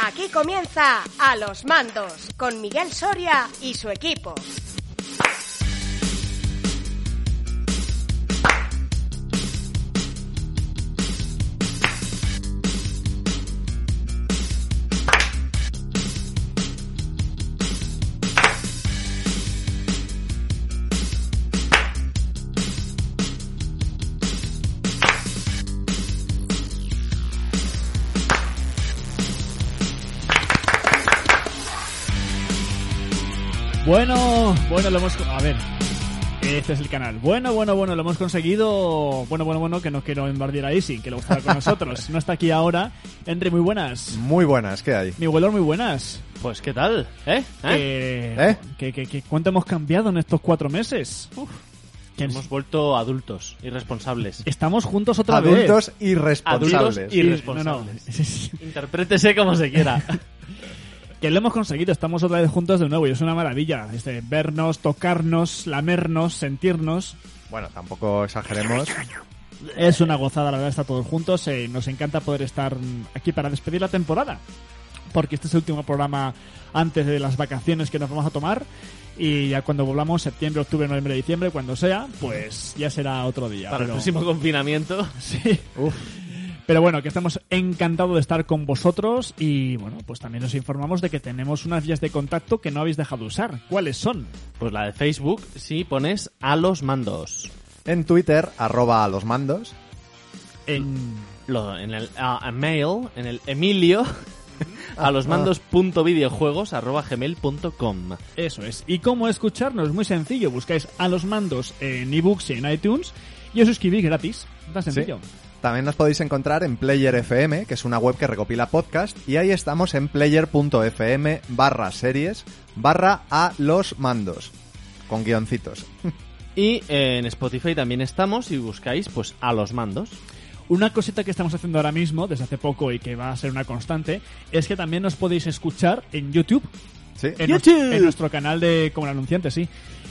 Aquí comienza A los Mandos con Miguel Soria y su equipo. Bueno, bueno, lo hemos... A ver, este es el canal. Bueno, bueno, bueno, lo hemos conseguido. Bueno, bueno, bueno, que no quiero embardear a Isi, que le gusta con nosotros. No está aquí ahora. Henry, muy buenas. Muy buenas, ¿qué hay? Mi abuelo, muy buenas. Pues, ¿qué tal? ¿Eh? Eh, ¿Eh? ¿qué- qué- qué- cuánto hemos cambiado en estos cuatro meses? Que Hemos vuelto adultos, irresponsables. Estamos juntos otra vez. Adultos irresponsables. Adultos irresponsables. no, no. Interprétese como se quiera. Que lo hemos conseguido, estamos otra vez juntos de nuevo y es una maravilla. Este, vernos, tocarnos, lamernos, sentirnos. Bueno, tampoco exageremos. Es una gozada, la verdad, estar todos juntos. eh, nos encanta poder estar aquí para despedir la temporada. Porque este es el último programa antes de las vacaciones que nos vamos a tomar. Y ya cuando volvamos, septiembre, octubre, noviembre, diciembre, cuando sea, pues ya será otro día. Para el pero- próximo confinamiento. Sí. Pero bueno, que estamos encantados de estar con vosotros y bueno, pues también os informamos de que tenemos unas vías de contacto que no habéis dejado usar. ¿Cuáles son? Pues la de Facebook, si pones a los mandos. En Twitter, arroba a los mandos. En... Lo, en el a mail, en el Emilio, a los mandos punto videojuegos arroba gmail punto com. Eso es. ¿Y cómo escucharnos? Muy sencillo. Buscáis a los mandos en ebooks y en iTunes y os suscribís gratis. Tan sencillo. También nos podéis encontrar en Player FM, que es una web que recopila podcast, y ahí estamos en player.fm barra series barra a los mandos. Con guioncitos. Y en Spotify también estamos y buscáis pues a los mandos. Una cosita que estamos haciendo ahora mismo, desde hace poco y que va a ser una constante, es que también nos podéis escuchar en YouTube. Sí. En, nuestro, en nuestro canal de, como el anunciante, sí,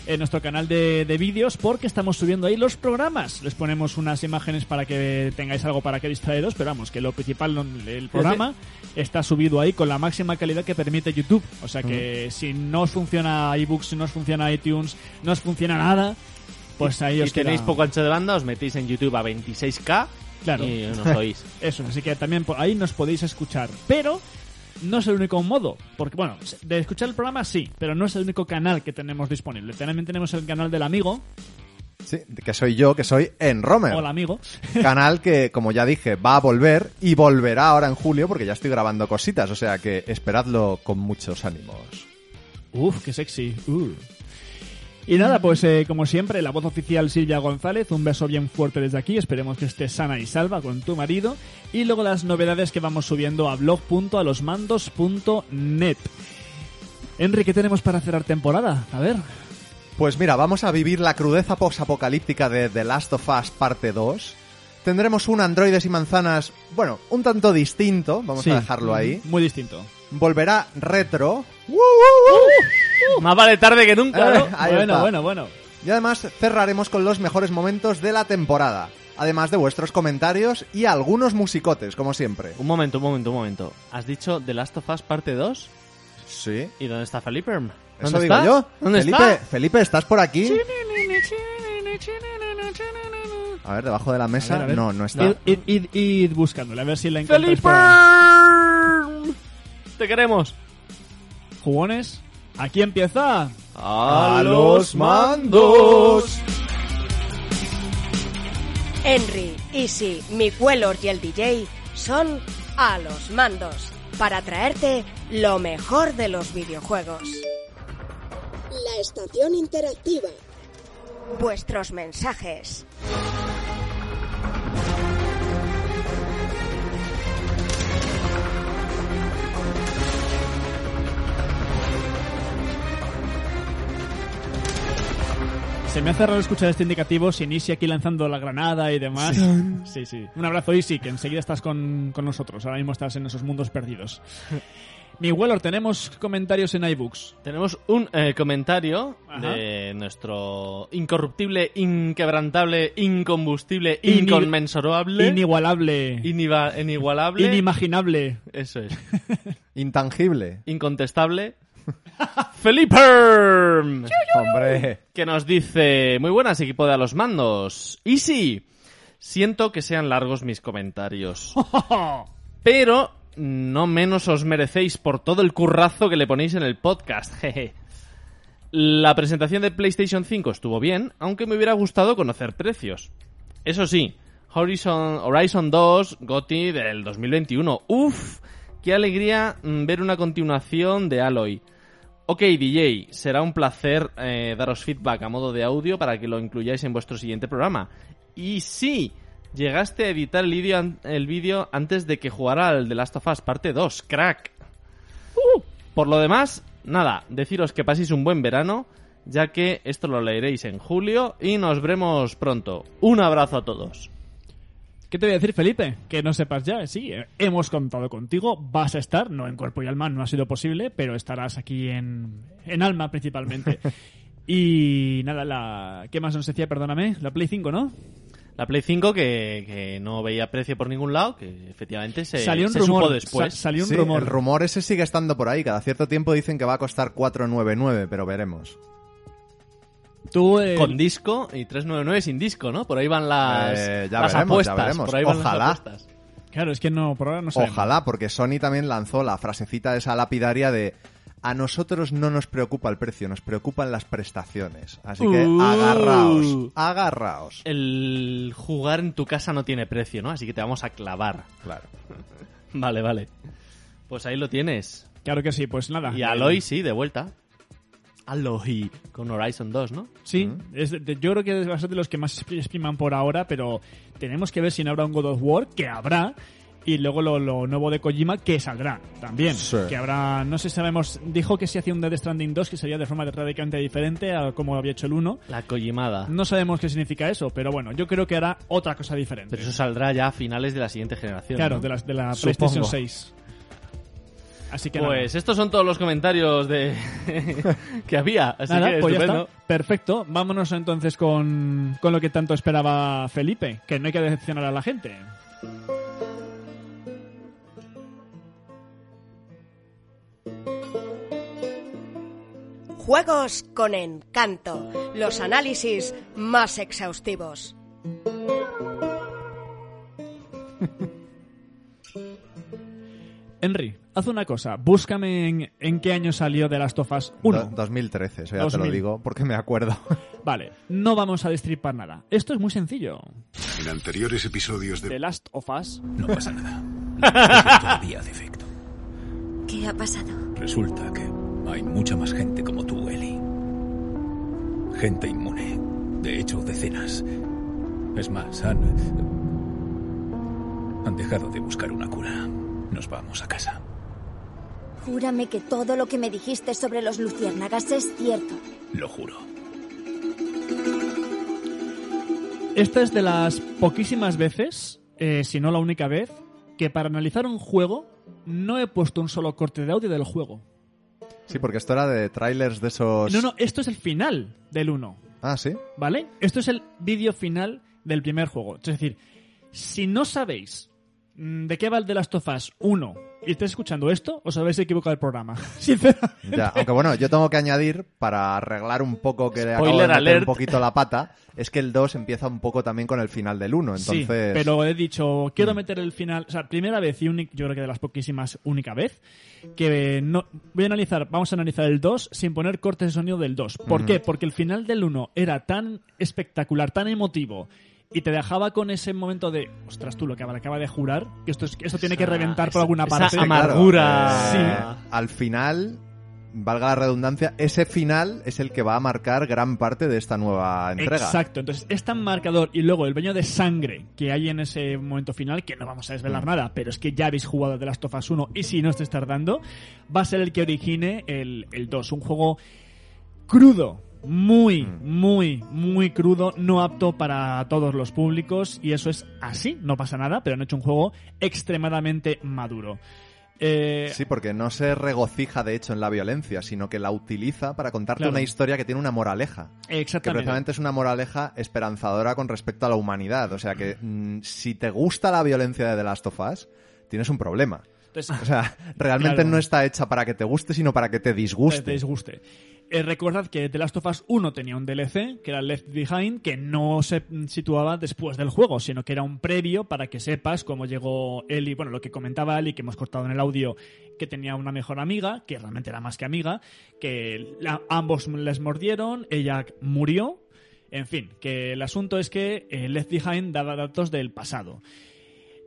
en nuestro canal de, de vídeos, porque estamos subiendo ahí los programas. Les ponemos unas imágenes para que tengáis algo para que distraeros, pero vamos, que lo principal, el programa, está subido ahí con la máxima calidad que permite YouTube. O sea que si no os funciona iBooks, si no os funciona iTunes, no os funciona nada, pues ahí Y os tenéis queda- poco ancho de banda, os metéis en YouTube a 26k Claro. y nos oís. Eso, así que también por ahí nos podéis escuchar. Pero no es el único modo. Porque, bueno, de escuchar el programa sí, pero no es el único canal que tenemos disponible. También tenemos el canal del amigo. Sí, que soy yo, que soy en Romer. Hola, amigo. Canal que, como ya dije, va a volver y volverá ahora en julio porque ya estoy grabando cositas, o sea que esperadlo con muchos ánimos. Uf, qué sexy. Uh. Y nada, pues eh, como siempre, la voz oficial Silvia González, un beso bien fuerte desde aquí, esperemos que estés sana y salva con tu marido. Y luego las novedades que vamos subiendo a blog.alosmandos.net. Henry, ¿qué tenemos para cerrar temporada? A ver. Pues mira, vamos a vivir la crudeza posapocalíptica de The Last of Us parte 2. Tendremos un androides y manzanas, bueno, un tanto distinto, vamos Sí. a dejarlo ahí. Muy distinto. Volverá retro. Más vale tarde que nunca, Eh, ¿no? ahí bueno, está. bueno, bueno. Y además cerraremos con los mejores momentos de la temporada. Además de vuestros comentarios y algunos musicotes, como siempre. Un momento, un momento, un momento. ¿Has dicho The Last of Us parte 2? Sí. ¿Y dónde está Felipe? ¿Dónde Eso está? digo yo. ¿Dónde Felipe, está? Felipe, ¿estás por aquí? A ver, debajo de la mesa. A ver, a ver. No, no está. Id, id, id, id buscándole, a ver si la encontráis ¡Felipe! por ahí. ¡Te queremos! Jugones, aquí empieza. ¡A los mandos! Henry, Easy, Miquelor y el DJ son a los mandos para traerte lo mejor de los videojuegos. La estación interactiva. Vuestros mensajes. Se me hace raro escuchar este indicativo sin Easy aquí lanzando la granada y demás. Sí, sí. Un abrazo, Easy, que enseguida estás con, con nosotros. Ahora mismo estás en esos mundos perdidos. Mi Weller, tenemos comentarios en iBooks. Tenemos un eh, comentario Ajá. de nuestro incorruptible, inquebrantable, incombustible, Ini- inconmensurable, Inigualable. iniva- inigualable. Inimaginable. Eso es. Intangible. Incontestable. Felipe. Hombre. que nos dice, muy buenas equipo de a los mandos. Y sí, siento que sean largos mis comentarios. Pero no menos os merecéis por todo el currazo que le ponéis en el podcast. jeje. La presentación de PlayStation 5 estuvo bien, aunque me hubiera gustado conocer precios. Eso sí, Horizon, Horizon 2 GOTY del 2021. Uf, qué alegría mm, ver una continuación de Aloy. Ok, DJ, será un placer eh, daros feedback a modo de audio para que lo incluyáis en vuestro siguiente programa. Y sí, llegaste a editar el vídeo antes de que jugara al The Last of Us parte 2, crack. Por lo demás, nada, deciros que paséis un buen verano, ya que esto lo leeréis en julio y nos veremos pronto. Un abrazo a todos. ¿Qué te voy a decir, Felipe? Que no sepas ya. Sí, eh, hemos contado contigo. Vas a estar, no en cuerpo y alma, no ha sido posible, pero estarás aquí en, en alma principalmente. y nada, la ¿qué más nos decía? Perdóname. La Play 5, ¿no? La Play 5 que, que no veía precio por ningún lado, que efectivamente se, salió un se rumor. supo después. sa- salió un Sí, rumor. El rumor ese sigue estando por ahí. Cada cierto tiempo dicen que va a costar 499, pero veremos. Tú, eh, Con disco y 399 sin disco, ¿no? Por ahí van las, Eh, ya las veremos, ya apuestas. veremos. Por ahí van Ojalá. las apuestas. Claro, es que no, por ahora no sabemos. Ojalá, porque Sony también lanzó la frasecita esa lapidaria de a nosotros no nos preocupa el precio, nos preocupan las prestaciones. Así que Uh. agarraos, agarraos. El jugar en tu casa no tiene precio, ¿no? Así que te vamos a clavar. Claro. Vale, vale. Pues ahí lo tienes. Claro que sí, pues nada. Y Aloy, sí, de vuelta. Aloy con Horizon 2, ¿no? Sí, es de- de- yo creo que va a ser de los que más expri- expriman por ahora, pero tenemos que ver si no habrá un God of War, que habrá, y luego lo, lo nuevo de Kojima, que saldrá también. Sí. Que habrá, no sé si sabemos, dijo que si hacía un Death Stranding 2, que sería de forma radicalmente diferente a como había hecho el 1. La Kojimada. No sabemos qué significa eso, pero bueno, yo creo que hará otra cosa diferente. Pero eso saldrá ya a finales de la siguiente generación. claro, ¿no? de la, de la Supongo. PlayStation 6. Así que Pues estos son todos los comentarios de que había. Así nada, que pues ya estupendo. está. Perfecto. Vámonos entonces con, con lo que tanto esperaba Felipe, que no hay que decepcionar a la gente. Juegos con encanto. Los análisis más exhaustivos. Henry, haz una cosa. Búscame en, en qué año salió The Last of Us 1. Do- 2013, eso ya te 2000. lo digo porque me acuerdo. Vale, no vamos a destripar nada. Esto es muy sencillo. En anteriores episodios The de... Last of Us. No pasa nada. Todavía hace efecto. ¿Qué ha pasado? Resulta que hay mucha más gente como tú, Ellie. Gente inmune. De hecho, decenas. Es más, han... Han dejado de buscar una cura. Nos vamos a casa. Júrame que todo lo que me dijiste sobre los luciérnagas es cierto. Lo juro. Esta es de las poquísimas veces, eh, si no la única vez, que para analizar un juego no he puesto un solo corte de audio del juego. Sí, porque esto era de trailers de esos... No, no, esto es el final del 1. Ah, sí. ¿Vale? Esto es el vídeo final del primer juego. Es decir, si no sabéis mm, de qué va el de Last of Us 1 y estáis escuchando esto, os habéis equivocado el programa. Sinceramente. Ya, aunque bueno, yo tengo que añadir, para arreglar un poco que le acabo de Spoiler meter alert. un poquito la pata, es que el 2 empieza un poco también con el final del 1, entonces... Sí, pero he dicho, quiero meter el final, o sea, primera vez y única, yo creo que de las poquísimas, única vez, que no, voy a analizar, vamos a analizar el 2 sin poner cortes de sonido del 2. ¿Por qué? Porque el final del 1 era tan espectacular, tan emotivo, y te dejaba con ese momento de, ostras, tú lo que acaba de jurar, que esto, es, esto tiene que Esa- reventar por esa- alguna esa parte. Claro, amargura. eh, Al final, valga la redundancia, ese final es el que va a marcar gran parte de esta nueva entrega. Exacto, entonces es tan marcador y luego el baño de sangre que hay en ese momento final, que no vamos a desvelar nada, pero es que ya habéis jugado de Last of Us 1 y si no estáis tardando, va a ser el que origine el, el 2. Un juego crudo, muy, muy, muy crudo, no apto para todos los públicos y eso es así, no pasa nada, pero han hecho un juego extremadamente maduro. Eh, Sí, porque no se regocija de hecho en la violencia, sino que la utiliza para contarte Claro. una historia que tiene una moraleja. Que exactamente. precisamente es una moraleja esperanzadora con respecto a la humanidad. O sea que mm, si te gusta la violencia de The Last of Us, tienes un problema. Entonces, O sea, realmente Claro. no está hecha para que te guste, sino para que te te disguste. disguste. Eh, recordad que The Last of Us 1 tenía un DLC, que era Left Behind, que no se situaba después del juego, sino que era un previo para que sepas cómo llegó Ellie, bueno, lo que comentaba Ellie, que hemos cortado en el audio, que tenía una mejor amiga, que realmente era más que amiga, que la- ambos les mordieron, ella murió, en fin, que el asunto es que eh, Left Behind daba datos del pasado.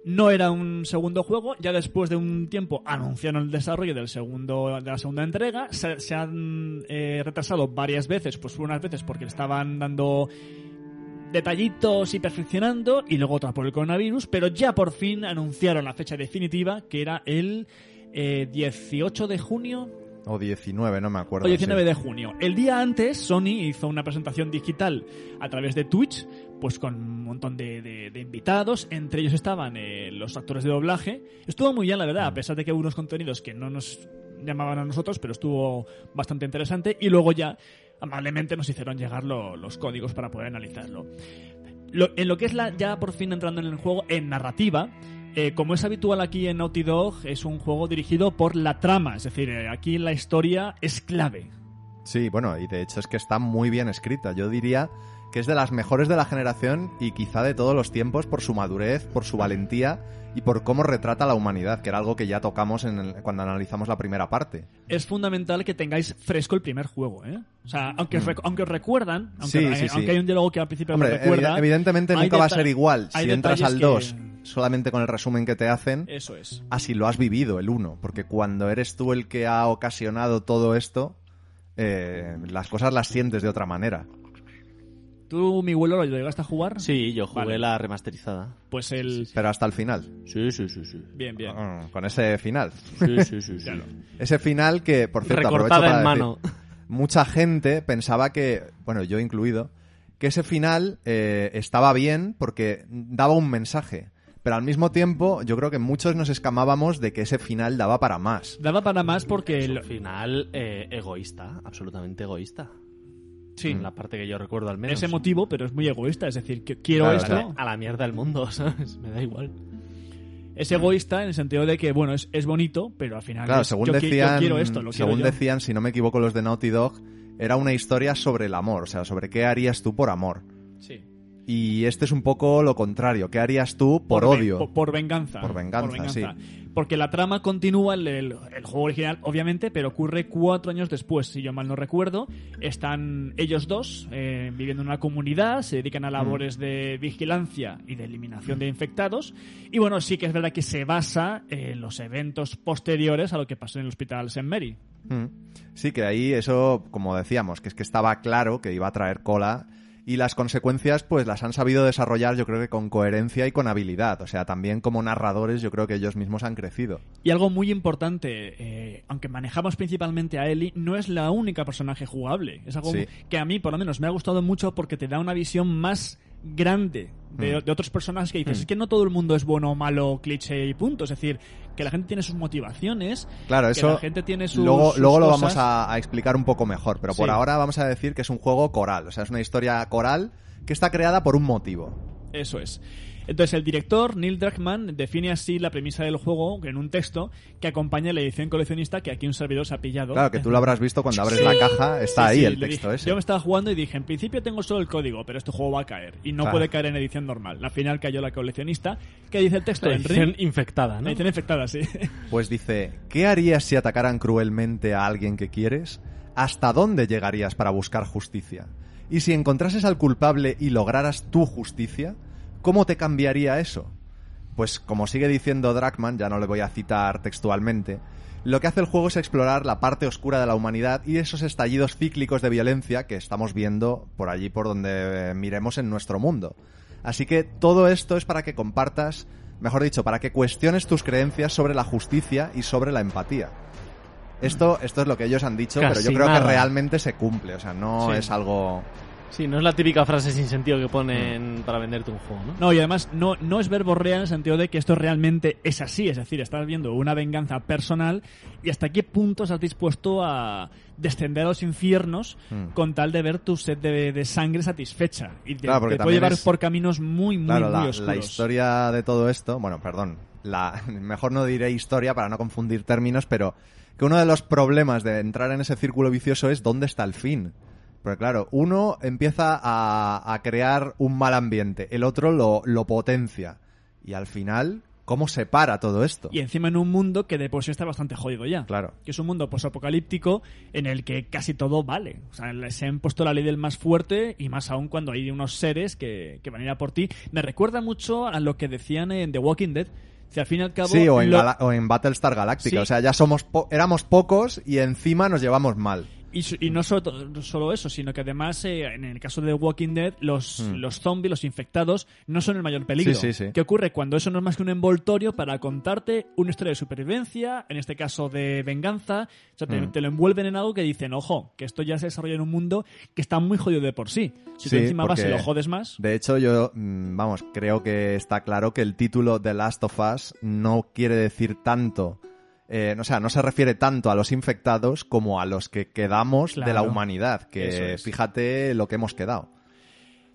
No era un segundo juego, ya después de un tiempo anunciaron el desarrollo del segundo, de la segunda entrega, se, se han eh, retrasado varias veces, pues unas veces porque le estaban dando detallitos y perfeccionando, y luego otra por el coronavirus, pero ya por fin anunciaron la fecha definitiva, que era el eh, 18 de junio, O 19, no me acuerdo. o 19 sí. de junio. El día antes, Sony hizo una presentación digital a través de Twitch, pues con un montón de, de- de invitados. Entre ellos estaban eh, los actores de doblaje. Estuvo muy bien, la verdad, a pesar de que hubo unos contenidos que no nos llamaban a nosotros, pero estuvo bastante interesante. Y luego ya, amablemente, nos hicieron llegar lo- los códigos para poder analizarlo. Lo- en lo que es la, ya por fin entrando en el juego, en narrativa, eh, como es habitual aquí en Naughty Dog, es un juego dirigido por la trama, es decir, eh, aquí la historia es clave. Sí, bueno, y de hecho es que está muy bien escrita. Yo diría que es de las mejores de la generación y quizá de todos los tiempos por su madurez, por su valentía y por cómo retrata la humanidad, que era algo que ya tocamos en el- cuando analizamos la primera parte. Es fundamental que tengáis fresco el primer juego, ¿eh? O sea, aunque, os rec- aunque os recuerdan, aunque, Mm. Sí, sí, sí. aunque hay un diálogo que al principio Hombre, recuerda... evidentemente nunca va a ser igual si entras al detalles 2 que- solamente con el resumen que te hacen, Eso es. así lo has vivido el 1, porque cuando eres tú el que ha ocasionado todo esto, eh, las cosas las sientes de otra manera. ¿Tú, mi vuelo, lo llegaste a jugar? Sí, yo jugué Vale. la remasterizada. Pues el... Pero hasta el final. Sí, sí, sí, sí. Bien, bien. Ah, Con ese final. Sí, sí, sí, sí. Claro. Ese final que, por cierto, aprovecho Recortada para en decir, mano. mucha gente pensaba que, bueno, yo incluido, que ese final eh, estaba bien porque daba un mensaje. Pero al mismo tiempo, yo creo que muchos nos escamábamos de que ese final daba para más. Daba para más porque... Es un lo- final eh, egoísta, absolutamente egoísta. Sí, En la parte que yo recuerdo al menos. es emotivo, pero es muy egoísta. Es decir, que quiero Claro, esto... A la mierda el mundo, ¿sabes? Me da igual. Es egoísta en el sentido de que, bueno, es, es bonito, pero al final Claro, es- según yo, qui- yo decían, quiero esto, lo según quiero decían, si no me equivoco, los de Naughty Dog, era una historia sobre el amor, o sea, sobre qué harías tú por amor. Sí. Y este es un poco lo contrario, ¿qué harías tú por, odio? Por, por venganza. Por venganza, sí. Porque la trama continúa, el, el- el juego original, obviamente, pero ocurre cuatro años después, si yo mal no recuerdo. Están ellos dos eh, viviendo en una comunidad, se dedican Mm. a labores de vigilancia y de eliminación de infectados. Y bueno, sí que es verdad que se basa en los eventos posteriores a lo que pasó en el hospital St. Mary. Mm. Sí, que ahí eso, como decíamos, que es que estaba claro que iba a traer cola y las consecuencias pues las han sabido desarrollar yo creo que con coherencia y con habilidad. O sea, también como narradores yo creo que ellos mismos han crecido. Y algo muy importante, eh, aunque manejamos principalmente a Ellie, no es la única personaje jugable. Es algo Sí. que a mí, por lo menos, me ha gustado mucho porque te da una visión más grande de, Mm. de otros personajes que dices, es que no todo el mundo es bueno o malo, cliché y punto. Es decir, que la gente tiene sus motivaciones, Claro, que eso la gente tiene sus luego, sus luego lo cosas. vamos a, a explicar un poco mejor, pero por Sí. ahora vamos a decir que es un juego coral, o sea, es una historia coral que está creada por un motivo. Eso es. Entonces el director, Neil Druckmann, define así la premisa del juego en un texto que acompaña la edición coleccionista que aquí un servidor se ha pillado. Claro, que tú lo habrás visto cuando abres la caja, está Sí, ahí sí, el texto dije- ese. Yo me estaba jugando y dije, en principio tengo solo el código, pero este juego va a caer. Y no Claro. puede caer en edición normal. Al final cayó la coleccionista. ¿Qué dice el texto, La edición infectada, La ¿no? edición infectada, sí. Pues dice, ¿qué harías si atacaran cruelmente a alguien que quieres? ¿Hasta dónde llegarías para buscar justicia? Y si encontrases al culpable y lograras tu justicia, ¿cómo te cambiaría eso? Pues como sigue diciendo Dragman, ya no le voy a citar textualmente, lo que hace el juego es explorar la parte oscura de la humanidad y esos estallidos cíclicos de violencia que estamos viendo por allí por donde eh, miremos en nuestro mundo. Así que todo esto es para que compartas, mejor dicho, para que cuestiones tus creencias sobre la justicia y sobre la empatía. Esto, esto es lo que ellos han dicho, pero yo creo nada. que realmente se cumple, o sea, no Sí. es algo Sí, no es la típica frase sin sentido que ponen para venderte un juego, ¿no? No, y además no, no es verborrea en el sentido de que esto realmente es así, es decir, estás viendo una venganza personal y hasta qué punto estás dispuesto a descender a los infiernos Mm. con tal de ver tu sed de, de sangre satisfecha. Y te, Claro, porque te puede llevar es- por caminos muy, muy, Claro, muy la, oscuros. la historia de todo esto, bueno, perdón, la, mejor no diré historia para no confundir términos, pero que uno de los problemas de entrar en ese círculo vicioso es dónde está el fin. Porque claro, uno empieza a, a crear un mal ambiente, el otro lo, lo potencia. Y al final, ¿cómo se para todo esto? Y encima en un mundo que de por sí está bastante jodido ya. Claro. Que es un mundo posapocalíptico en el que casi todo vale. O sea, se han puesto la ley del más fuerte y más aún cuando hay unos seres que, que van a ir a por ti. Me recuerda mucho a lo que decían en The Walking Dead. Si al fin y al cabo. Sí, o en, lo- o en Battlestar Galactica. Sí. O sea, ya somos po- éramos pocos y encima nos llevamos mal. Y, y no solo, eso, sino que además, eh, en el caso de Walking Dead, los, Mm. los zombies, los infectados, no son el mayor peligro. Sí, sí, sí. ¿Qué ocurre cuando eso no es más que un envoltorio para contarte una historia de supervivencia, en este caso de venganza? O sea, te, Mm. te lo envuelven en algo que dicen, ojo, que esto ya se desarrolla en un mundo que está muy jodido de por sí. Si tú encima vas y lo jodes más. De hecho, yo, mm, vamos, creo que está claro que el título The Last of Us no quiere decir tanto, eh, o sea, no se refiere tanto a los infectados como a los que quedamos de la humanidad, que es. fíjate lo que hemos quedado.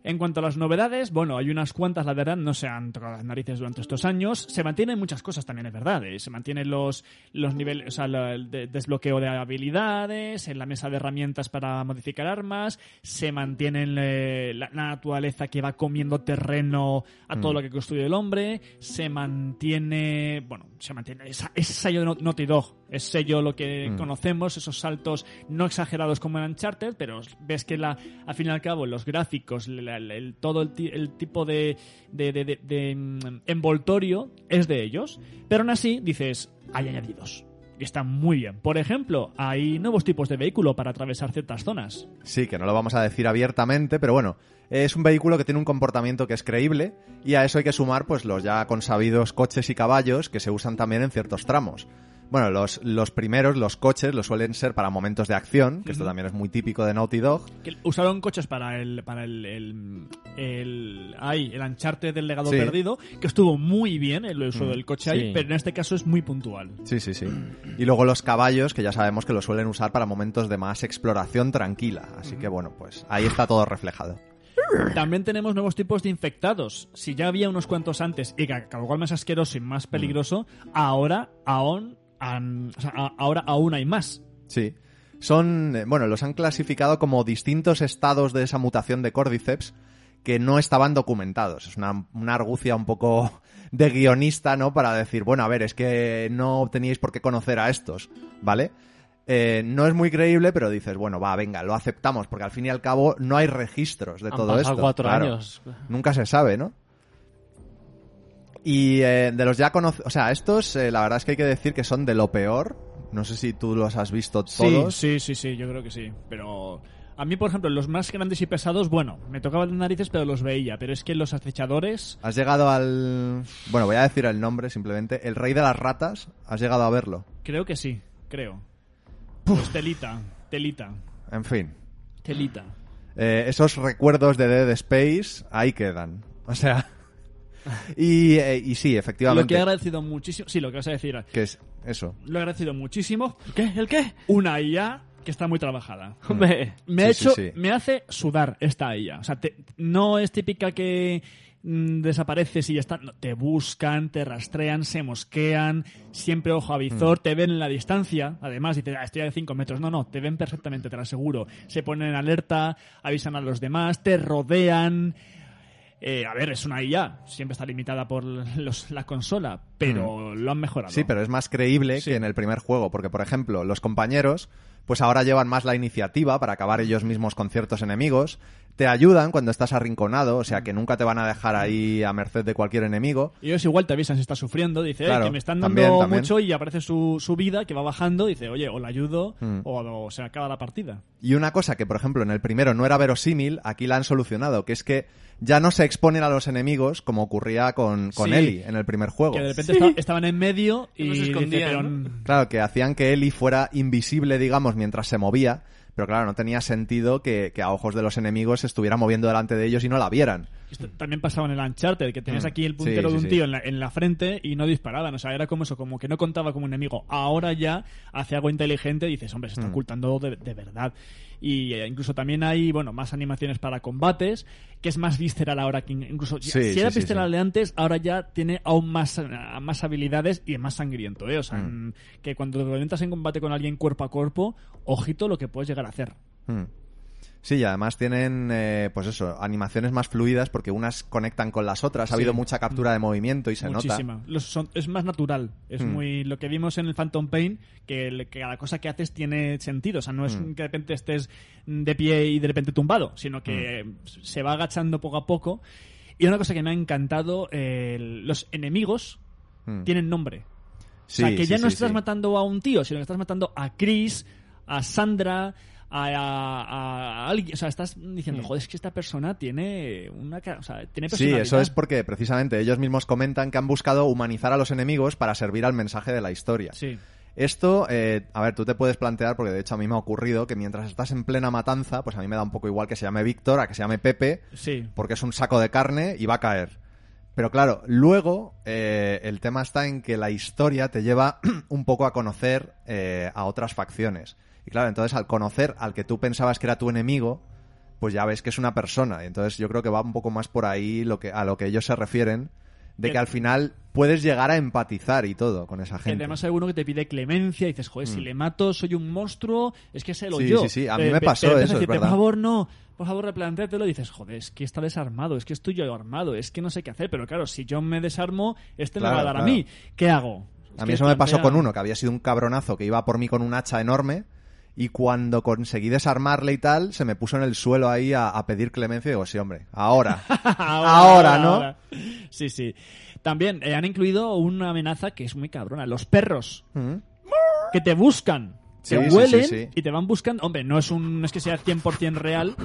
En cuanto a las novedades, bueno, hay unas cuantas, la verdad, no se han tocado las narices durante estos años. Se mantienen muchas cosas también, es verdad. eh. Se mantienen los, los niveles, o sea, el de- desbloqueo de habilidades, en la mesa de herramientas para modificar armas, se mantiene eh, la, la naturaleza que va comiendo terreno a todo Mm. lo que construye el hombre, se mantiene, bueno, se mantiene esa- ese sello de Nau- Naughty Dog, es sello lo que Mm. conocemos, esos saltos no exagerados como en Uncharted, pero ves que la, al fin y al cabo los gráficos, la- la- el- todo el, ti- el tipo de, de- de- de- de, mm, envoltorio es de ellos, pero aún así dices, hay añadidos. Y está muy bien. Por ejemplo, hay nuevos tipos de vehículo para atravesar ciertas zonas. Sí, que no lo vamos a decir abiertamente, pero bueno, es un vehículo que tiene un comportamiento que es creíble y a eso hay que sumar pues los ya consabidos coches y caballos que se usan también en ciertos tramos. Bueno, los, los primeros, los coches, los suelen ser para momentos de acción, que esto también es muy típico de Naughty Dog. Que usaron coches para el para el el, el, ay, el Uncharted del legado Sí. perdido, que estuvo muy bien el uso Mm, del coche ahí, sí. pero en este caso es muy puntual. Sí, sí, sí. Y luego los caballos, que ya sabemos que los suelen usar para momentos de más exploración tranquila. Así que bueno, pues ahí está todo reflejado. También tenemos nuevos tipos de infectados. Si ya había unos cuantos antes y que cada cual más asqueroso y más peligroso, ahora aún, an- o sea, a- ahora aún hay más. Sí. Son, eh, bueno, los han clasificado como distintos estados de esa mutación de Cordyceps que no estaban documentados. Es una, una argucia un poco de guionista, ¿no? Para decir, bueno, a ver, es que no teníais por qué conocer a estos, ¿vale? Eh, no es muy creíble, pero dices, bueno, va, venga, lo aceptamos, porque al fin y al cabo no hay registros de Han todo pasado esto. cuatro claro. años. Nunca se sabe, ¿no? Y eh, de los ya conocidos, o sea, estos, eh, la verdad es que hay que decir que son de lo peor. No sé si tú los has visto todos. Sí, sí, sí, sí, yo creo que sí. Pero a mí, por ejemplo, los más grandes y pesados, bueno, me tocaban las narices, pero los veía. Pero es que los acechadores, Has llegado al... Bueno, voy a decir el nombre simplemente. El rey de las ratas. Has llegado a verlo. creo que sí, creo. Pues telita, telita, En fin. telita. Eh, esos recuerdos de Dead Space ahí quedan. O sea... Y, eh, y sí, Lo efectivamente. que he agradecido muchísimo, sí, lo que vas a decir, que es eso. lo he agradecido muchísimo. ¿Qué? ¿El qué? Una IA que está muy trabajada. Hombre. Me ha Sí, hecho, sí. me hace sudar esta IA. O sea, te- no es típica que mm, desapareces y ya está. No, te buscan, te rastrean, se mosquean, siempre ojo a Mm. visor, te ven en la distancia. Además, dices, ah, estoy a 5 metros. No, no, te ven perfectamente, te lo aseguro. Se ponen en alerta, avisan a los demás, te rodean. Eh, a ver, es una IA, siempre está limitada por los- la consola, pero lo han mejorado. Mm. Sí, pero es más creíble Sí. que en el primer juego, porque por ejemplo, los compañeros, pues ahora llevan más la iniciativa para acabar ellos mismos con ciertos enemigos, te ayudan cuando estás arrinconado, o sea que nunca te van a dejar ahí a merced de cualquier enemigo. Y ellos igual te avisan si estás sufriendo, dice, "Eh, Claro, que me están dando también, también. mucho y aparece su, su vida que va bajando, dice, oye, o la ayudo Mm. o, o se acaba la partida. Y una cosa que, por ejemplo, en el primero no era verosímil, aquí la han solucionado, que es que ya no se exponen a los enemigos como ocurría con, con Sí. Ellie en el primer juego. Que de repente esta- estaban en medio y no se dice, escondían, Claro, que hacían que Ellie fuera invisible, digamos, mientras se movía, pero claro, no tenía sentido que, que a ojos de los enemigos se estuviera moviendo delante de ellos y no la vieran. Esto también pasaba en el Uncharted, que tenías Mm. aquí el puntero sí, de un sí. tío en la, en la frente y no disparaban. O sea, era como eso, como que no contaba como un enemigo. Ahora ya hace algo inteligente y dices, hombre, se está Mm. ocultando de, de verdad. Y eh, incluso también hay, bueno, más animaciones para combates, que es más visceral ahora que in- incluso... Sí, si sí, era sí, visceral de antes, ahora ya tiene aún más, eh, más habilidades y es más sangriento, ¿eh? O sea, Mm. mm, que cuando te entras en combate con alguien cuerpo a cuerpo, ojito lo que puedes llegar a hacer. Mm. Sí, y además tienen, eh, pues eso, animaciones más fluidas porque unas conectan con las otras. Ha Sí. habido mucha captura de movimiento y se Muchísima. Los son- es más natural. Es Mm. muy lo que vimos en el Phantom Pain, que, el- que cada cosa que haces tiene sentido. O sea, no es Mm. que de repente estés de pie y de repente tumbado, sino que Mm. se va agachando poco a poco. Y una cosa que me ha encantado, eh, los enemigos Mm. tienen nombre. Sí, o sea, que ya no estás matando a un tío, sino que estás matando a Chris, a Sandra, a, a- a alguien. O sea, estás diciendo, joder, es que esta persona tiene una... O sea, tiene Sí, eso es porque precisamente ellos mismos comentan que han buscado humanizar a los enemigos para servir al mensaje de la historia. Sí. Esto, eh, a ver, tú te puedes plantear, porque de hecho a mí me ha ocurrido que mientras estás en plena matanza, pues a mí me da un poco igual que se llame Víctor a que se llame Pepe, Sí. porque es un saco de carne y va a caer. Pero claro, luego eh, el tema está en que la historia te lleva un poco a conocer eh, a otras facciones. Y claro, entonces al conocer al que tú pensabas que era tu enemigo, pues ya ves que es una persona. Y entonces yo creo que va un poco más por ahí lo que, a lo que ellos se refieren, de que al final puedes llegar a empatizar y todo con esa gente. además hay uno que te pide clemencia y dices, joder, si le mato soy un monstruo, es que se lo Mm. Sí, yo. sí, sí, a mí Eh, me pasó eso, es verdad. Por favor, no, por favor, replantéatelo. Y dices, joder, es que está desarmado, es que estoy yo armado, es que no sé qué hacer. Pero claro, si yo me desarmo, este me Claro, va a dar claro. a mí. ¿Qué hago? Es A mí eso me pasó con uno, que había sido un cabronazo que iba por mí con un hacha enorme y cuando conseguí desarmarle y tal, se me puso en el suelo ahí a, a pedir clemencia y digo, sí, hombre, ahora. ahora, ¿no? ahora. Sí, sí. También eh, han incluido una amenaza que es muy cabrona. Los perros Mm. que te buscan. Sí, te huelen sí, sí. y te van buscando. Hombre, no es, un, no es que sea 100% real,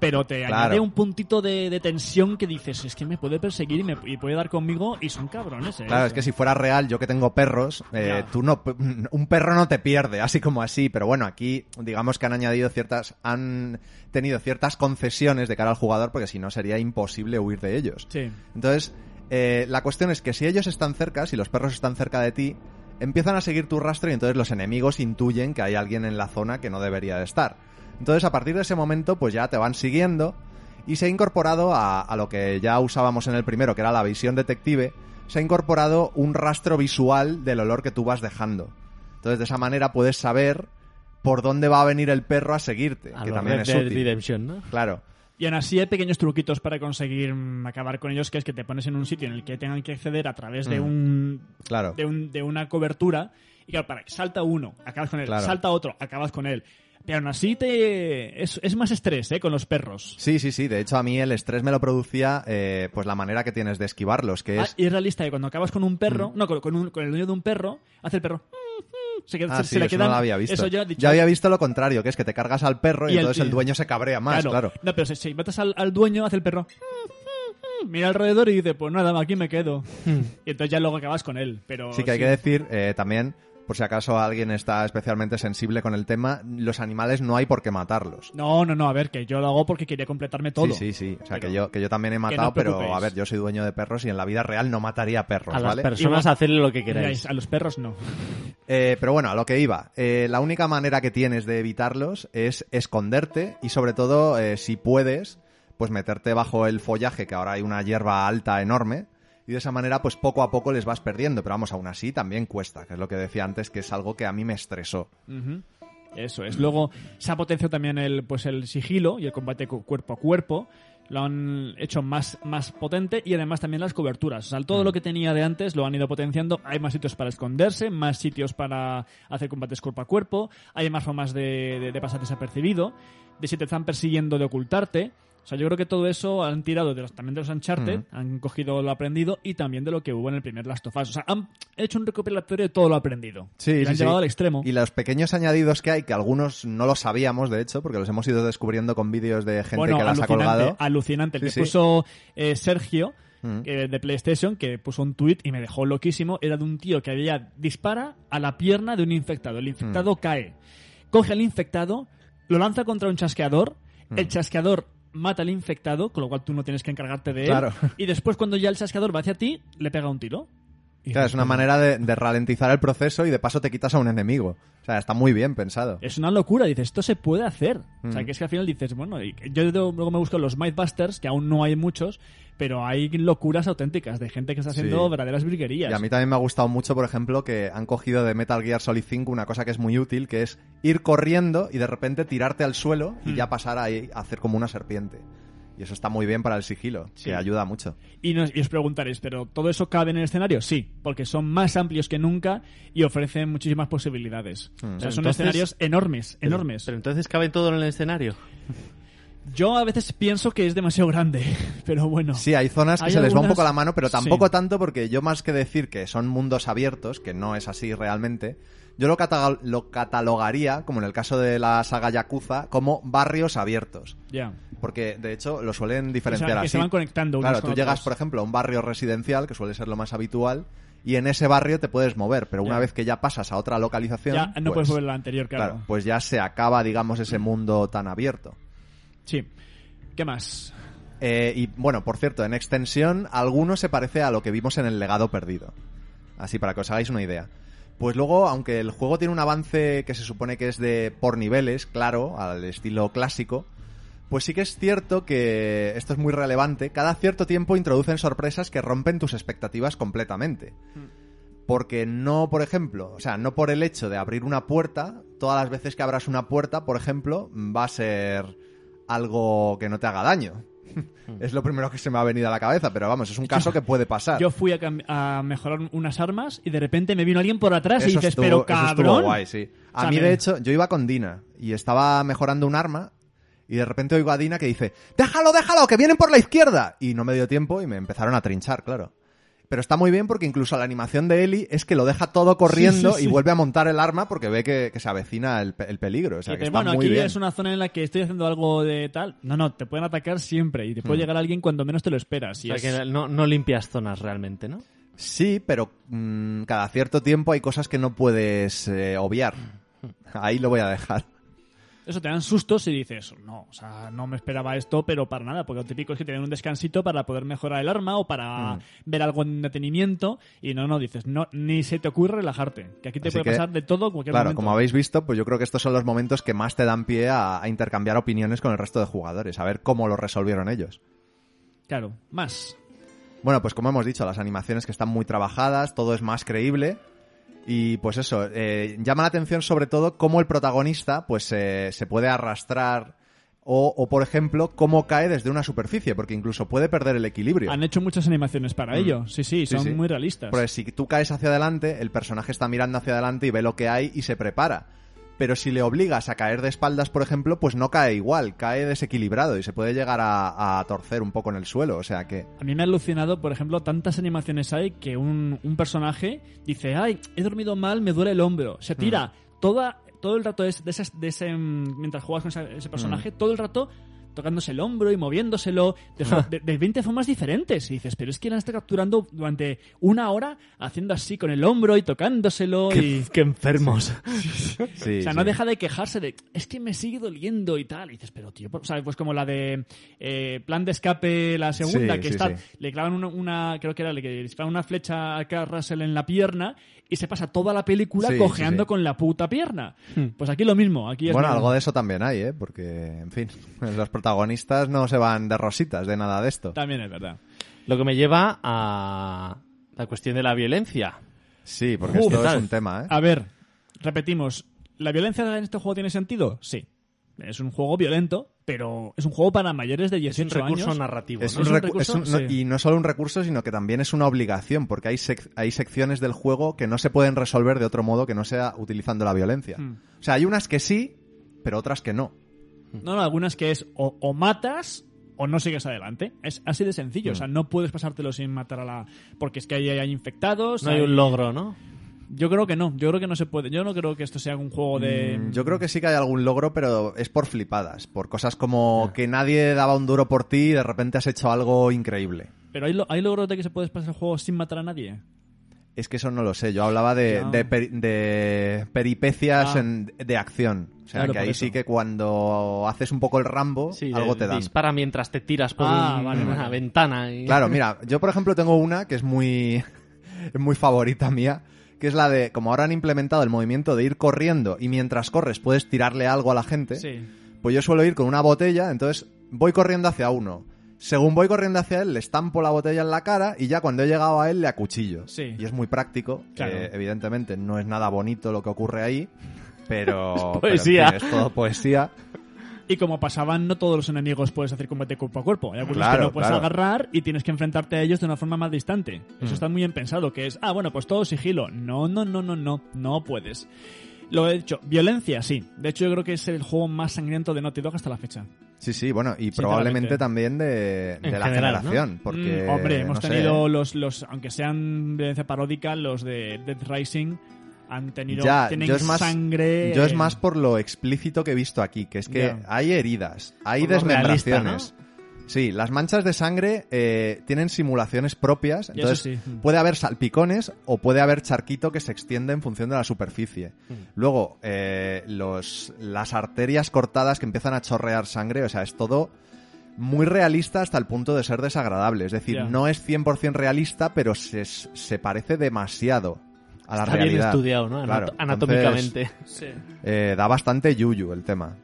pero te Claro. añade un puntito de, de tensión que dices, es que me puede perseguir y, me, y puede dar conmigo y son cabrones, ¿eh? Claro, es que si fuera real, yo que tengo perros, eh, tú no, un perro no te pierde, así como así, pero bueno, aquí digamos que han añadido ciertas, han tenido ciertas concesiones de cara al jugador, porque si no sería imposible huir de ellos. Sí. Entonces, eh, la cuestión es que si ellos están cerca, si los perros están cerca de ti, empiezan a seguir tu rastro y entonces los enemigos intuyen que hay alguien en la zona que no debería de estar. Entonces, a partir de ese momento, pues ya te van siguiendo y se ha incorporado a, a lo que ya usábamos en el primero, que era la visión detective, se ha incorporado un rastro visual del olor que tú vas dejando. Entonces, de esa manera puedes saber por dónde va a venir el perro a seguirte, A que también Red es útil. Redemption, ¿no? Claro. Y aún así hay pequeños truquitos para conseguir mm, acabar con ellos, que es que te pones en un sitio en el que tengan que acceder a través de Mm. un Claro. de, un- de una cobertura. Y claro, para que salta uno, acabas con él, Claro. salta otro, acabas con él. Pero aún así te es, es más estrés, ¿eh? Con los perros. Sí, sí, sí. De hecho, a mí el estrés me lo producía eh, pues la manera que tienes de esquivarlos, que Ah, es... y es realista que cuando acabas con un perro, no, con, con un- con el dueño de un perro, hace el perro. Mm, Se, Ah, se- sí, se le eso quedan. no lo había visto. Eso dicho. Yo había visto lo contrario, que es que te cargas al perro y, entonces el, y- dueño se cabrea más, claro. No, pero si, si metes al, al dueño, hace el perro. Mira alrededor y dice, pues nada, aquí me quedo. y entonces ya luego acabas con él. Pero Sí que hay que decir eh, también, por si acaso alguien está especialmente sensible con el tema, los animales no hay por qué matarlos. No, no, no, a ver, que yo lo hago porque quería completarme todo. Sí, sí, sí. O sea, Pero- que yo, que yo también he matado, pero a ver, yo soy dueño de perros y en la vida real no mataría perros, A las ¿vale? personas Igual- hacerle lo que Miráis, queráis. a los perros no. Eh, pero bueno, a lo que iba. Eh, la única manera que tienes de evitarlos es esconderte y sobre todo, eh, si puedes, pues meterte bajo el follaje, que ahora hay una hierba alta enorme, y de esa manera pues poco a poco les vas perdiendo. Pero vamos, aún así también cuesta, que es lo que decía antes, que es algo que a mí me estresó. Eso es. Luego se ha potenciado también el, pues el sigilo y el combate cu- cuerpo a cuerpo. Lo han hecho más, más potente y además también las coberturas. O sea, todo lo que tenía de antes lo han ido potenciando. Hay más sitios para esconderse, más sitios para hacer combates cuerpo a cuerpo. Hay más formas de, de- de pasar desapercibido. De si te están persiguiendo, de ocultarte. O sea, yo creo que todo eso han tirado de los, también de los Uncharted, han cogido lo aprendido y también de lo que hubo en el primer Last of Us. O sea, han hecho un recopilatorio de todo lo aprendido. Sí, y lo sí, han sí. llevado al extremo. Y los pequeños añadidos que hay, que algunos no los sabíamos, de hecho, porque los hemos ido descubriendo con vídeos de gente bueno, que las ha colgado. alucinante. El que puso eh, Sergio Mm. eh, de PlayStation, que puso un tweet y me dejó loquísimo, era de un tío que había dispara a la pierna de un infectado. El infectado Mm. cae. Coge al infectado, lo lanza contra un chasqueador, Mm. el chasqueador mata al infectado, con lo cual tú no tienes que encargarte de él. Claro. Y después, cuando ya el chasqueador va hacia ti, le pega un tiro. Claro, es una "Pero manera de, de ralentizar el proceso y de paso te quitas a un enemigo. O sea, está muy bien pensado. Es una locura, dices, esto se puede hacer. O sea, Mm. que es que al final dices, bueno, yo luego me busco los Mythbusters, que aún no hay muchos, pero hay locuras auténticas de gente que está haciendo Sí. verdaderas virguerías. Y a mí también me ha gustado mucho, por ejemplo, que han cogido de Metal Gear Solid 5 una cosa que es muy útil, que es ir corriendo y de repente tirarte al suelo y Hmm. ya pasar ahí a hacer como una serpiente. Y eso está muy bien para el sigilo, Sí. que ayuda mucho. Y, nos- y os preguntaréis, ¿pero todo eso cabe en el escenario? Sí, porque son más amplios que nunca y ofrecen muchísimas posibilidades. Mm. O sea, son Entonces- escenarios enormes, Pero- enormes. Pero entonces cabe todo en el escenario. Yo a veces pienso que es demasiado grande, pero bueno. Sí, hay zonas que Hay se les va un poco la mano, pero tampoco Sí. tanto porque yo más que decir que son mundos abiertos, que no es así realmente, yo lo, cata- lo catalogaría, como en el caso de la saga Yakuza, como barrios abiertos. Ya. Porque, de hecho, lo suelen diferenciar O sea, que así. se van conectando unos Claro, con tú llegas, por ejemplo, a un barrio residencial, que suele ser lo más habitual, y en ese barrio te puedes mover, pero una vez que ya pasas a otra localización... Ya no pues, puedes volver a la anterior, claro. Claro, pues ya se acaba, digamos, ese mundo tan abierto. Sí. ¿Qué más? Eh, y bueno, por cierto, en extensión, alguno se parece a lo que vimos en el legado perdido. Así para que os hagáis una idea. Pues luego, aunque el juego tiene un avance que se supone que es de por niveles, claro, al estilo clásico, pues sí que es cierto que esto es muy relevante. Cada cierto tiempo introducen sorpresas que rompen tus expectativas completamente. Porque no, por ejemplo, o sea, no por el hecho de abrir una puerta, todas las veces que abras una puerta, por ejemplo, va a ser algo que no te haga daño. es lo primero que se me ha venido a la cabeza, pero vamos, es un caso que puede pasar. Yo fui a, a mejorar unas armas y de repente me vino alguien por atrás y dices, estuvo- pero eso cabrón. guay, sí. A mí, de hecho, yo iba con Dina y estaba mejorando un arma y de repente oigo a Dina que dice, déjalo, déjalo, que vienen por la izquierda. Y no me dio tiempo y me empezaron a trinchar, claro. Pero está muy bien porque incluso la animación de Eli es que lo deja todo corriendo Sí, sí, sí. y vuelve a montar el arma porque ve que, que se avecina el, pe- el peligro. O sea, que está bueno, muy aquí bien. es una zona en la que estoy haciendo algo de tal. No, no, te pueden atacar siempre y te puede Hmm. llegar alguien cuando menos te lo esperas. Y O es- sea, que no, no limpias zonas realmente, ¿no? Sí, pero mm, cada cierto tiempo hay cosas que no puedes eh, obviar. Ahí lo voy a dejar. Eso te dan sustos y dices, no, o sea, no me esperaba esto, pero para nada, porque lo típico es que te den un descansito para poder mejorar el arma o para Mm. ver algo en detenimiento y no, no, dices, no, ni se te ocurre relajarte, que aquí te Así puede que, pasar de todo cualquier Claro, momento. como habéis visto, pues yo creo que estos son los momentos que más te dan pie a, a intercambiar opiniones con el resto de jugadores, a ver cómo lo resolvieron ellos. Claro, más. Bueno, pues como hemos dicho, las animaciones que están muy trabajadas, todo es más creíble. Y pues eso, eh, llama la atención sobre todo cómo el protagonista pues eh, se puede arrastrar o, o, por ejemplo, cómo cae desde una superficie, porque incluso puede perder el equilibrio. Han hecho muchas animaciones para Mm. ello, sí, sí, son sí. muy realistas. Pues si tú caes hacia adelante, el personaje está mirando hacia adelante y ve lo que hay y se prepara. Pero si le obligas a caer de espaldas, por ejemplo, pues no cae igual, cae desequilibrado y se puede llegar a, a torcer un poco en el suelo. O sea que A mí me ha alucinado, por ejemplo, tantas animaciones hay que un, un personaje dice, ay, he dormido mal, me duele el hombro. Se tira toda, todo el rato de, ese- de ese, mm, mientras juegas con ese, ese personaje, todo el rato tocándose el hombro y moviéndoselo de, fo- de, de 20 formas diferentes. Y dices, pero es que la está capturando durante una hora haciendo así con el hombro y tocándoselo y... Qué enfermos. sí. O sea, sí. no deja de quejarse de, es que me sigue doliendo y tal. Y dices, pero tío, ¿sabes? Pues como la de eh, Plan de Escape, la segunda, que está, le clavan una, una- creo que era, le disparan una flecha a Kurt Russell en la pierna y se pasa toda la película cojeando con la puta pierna. Pues aquí lo mismo, aquí es Bueno, algo de eso también hay, ¿eh? Porque, en fin, los protagonistas no se van de rositas de nada de esto. También es verdad. Lo que me lleva a la cuestión de la violencia. Sí, porque Uf, esto ¿qué es un tema, ¿eh? A ver, repetimos, ¿la violencia en este juego tiene sentido? Sí. Es un juego violento, pero es un juego para mayores de Es un 18 recurso años. narrativo. Es ¿no? un ¿Es un recu- recurso? es un- no- Sí. y no solo un recurso, sino que también es una obligación, porque hay, sec- hay secciones del juego que no se pueden resolver de otro modo que no sea utilizando la violencia. Hmm. O sea, hay unas que sí, pero otras que no. No, no, algunas que es o, o matas o no sigues adelante. Es así de sencillo. O Mm. sea, no puedes pasártelo sin matar a la... Porque es que ahí hay infectados. No hay un logro, ¿no? Yo creo que no. Yo creo que no se puede. Yo no creo que esto sea un juego de... Mm, Yo creo que sí que hay algún logro, pero es por flipadas, por cosas como que nadie daba un duro por ti y de repente has hecho algo increíble. Pero hay, lo- hay logros de que se puede pasar el juego sin matar a nadie. Es que eso no lo sé. Yo hablaba de, de, peri- de peripecias Ah. en- de acción. O sea, Claro, que ahí eso. sí que cuando haces un poco el Rambo, Sí, algo te dan. dispara mientras te tiras por Ah, un- vale, una vale. ventana. Y... Claro, mira, yo por ejemplo tengo una que es muy, muy favorita mía, que es la de, como ahora han implementado el movimiento de ir corriendo y mientras corres puedes tirarle algo a la gente, Sí. pues yo suelo ir con una botella, entonces voy corriendo hacia uno. Según voy corriendo hacia él, le estampo la botella en la cara y ya cuando he llegado a él le acuchillo. Sí. Y es muy práctico, Claro. eh, evidentemente no es nada bonito lo que ocurre ahí, pero, pero, en poesía. fin, es todo poesía. Y como pasaban, no todos los enemigos puedes hacer combate cuerpo a cuerpo. Hay algunos Claro, que no puedes claro. agarrar y tienes que enfrentarte a ellos de una forma más distante. Eso Mm. está muy bien pensado, que es, ah, bueno, pues todo sigilo. No, no, no, no, no, no puedes. Lo he dicho, violencia, sí. De hecho, yo creo que es el juego más sangriento de Naughty Dog hasta la fecha. Sí, sí, bueno, y probablemente también de, de la general, generación, porque... Mm, hombre, hemos no sé, tenido los, los, aunque sean violencia paródica, los de Dead Rising han tenido, Ya, tienen yo es más, sangre. Yo es más por lo explícito que he visto aquí, que es que hay heridas, hay Por desmembraciones. realista, Sí, las manchas de sangre eh, tienen simulaciones propias, entonces sí. puede haber salpicones o puede haber charquito que se extiende en función de la superficie. Mm. Luego, eh, los, las arterias cortadas que empiezan a chorrear sangre, o sea, es todo muy realista hasta el punto de ser desagradable. Es decir, no es 100% realista, pero se, se parece demasiado a la Está bien realidad. estudiado, ¿no? Claro, Anatómicamente. Sí. eh, da bastante yuyu el tema.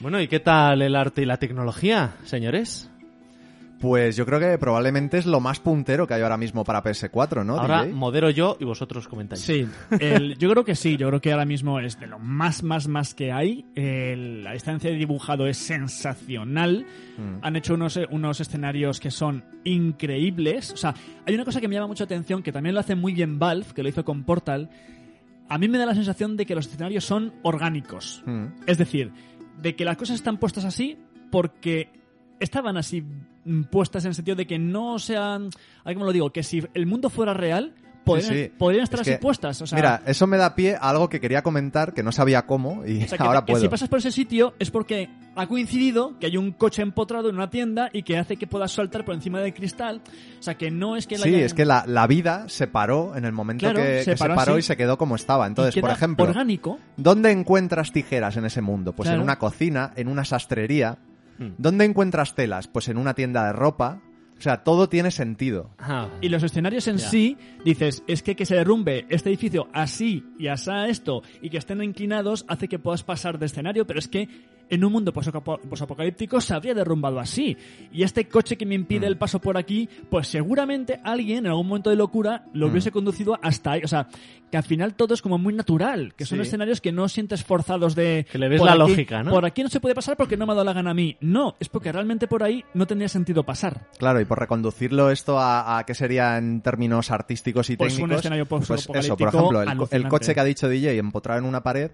Bueno, ¿y qué tal el arte y la tecnología, señores? Pues yo creo que probablemente es lo más puntero que hay ahora mismo para PS4, ¿no? Ahora DJ? modero yo y vosotros comentáis. Sí, el- yo creo que sí, yo creo que ahora mismo es de lo más, más, más que hay. El- la distancia de dibujado es sensacional. Mm. Han hecho unos, unos escenarios que son increíbles. O sea, hay una cosa que me llama mucha atención, que también lo hace muy bien Valve, que lo hizo con Portal. A mí me da la sensación de que los escenarios son orgánicos. Mm. Es decir, de que las cosas están puestas así porque estaban así puestas en el sentido de que no sean... A ver cómo lo digo, que si el mundo fuera real, podrían, Sí, sí. podrían estar Es así que, puestas. O sea, Mira, eso me da pie a algo que quería comentar, que no sabía cómo, y o sea, que, ahora que puedo. si pasas por ese sitio es porque ha coincidido que hay un coche empotrado en una tienda y que hace que puedas saltar por encima del cristal. O sea, que no es que la Sí, hayan- es que la, la vida se paró en el momento Claro, que, se paró y se quedó como estaba. Entonces, por ejemplo, orgánico. ¿dónde encuentras tijeras en ese mundo? Pues en una cocina, en una sastrería. Hmm. ¿Dónde encuentras telas? Pues en una tienda de ropa. O sea, todo tiene sentido. Ajá. Y los escenarios en sí, dices, es que que se derrumbe este edificio así y asá esto y que estén inclinados hace que puedas pasar de escenario, pero es que en un mundo posapo- posapocalíptico se habría derrumbado así. Y este coche que me impide Mm. el paso por aquí, pues seguramente alguien en algún momento de locura lo Mm. hubiese conducido hasta ahí. O sea, que al final todo es como muy natural, que son Sí. escenarios que no sientes forzados de... Que le ves la aquí- lógica, ¿no? Por aquí no se puede pasar porque no me ha dado la gana a mí. No, es porque realmente por ahí no tendría sentido pasar. Claro, y por reconducirlo esto a, a qué sería en términos artísticos y Pues un técnicos. escenario pues eso, por ejemplo, el, el coche que ha dicho DJ empotrado en una pared,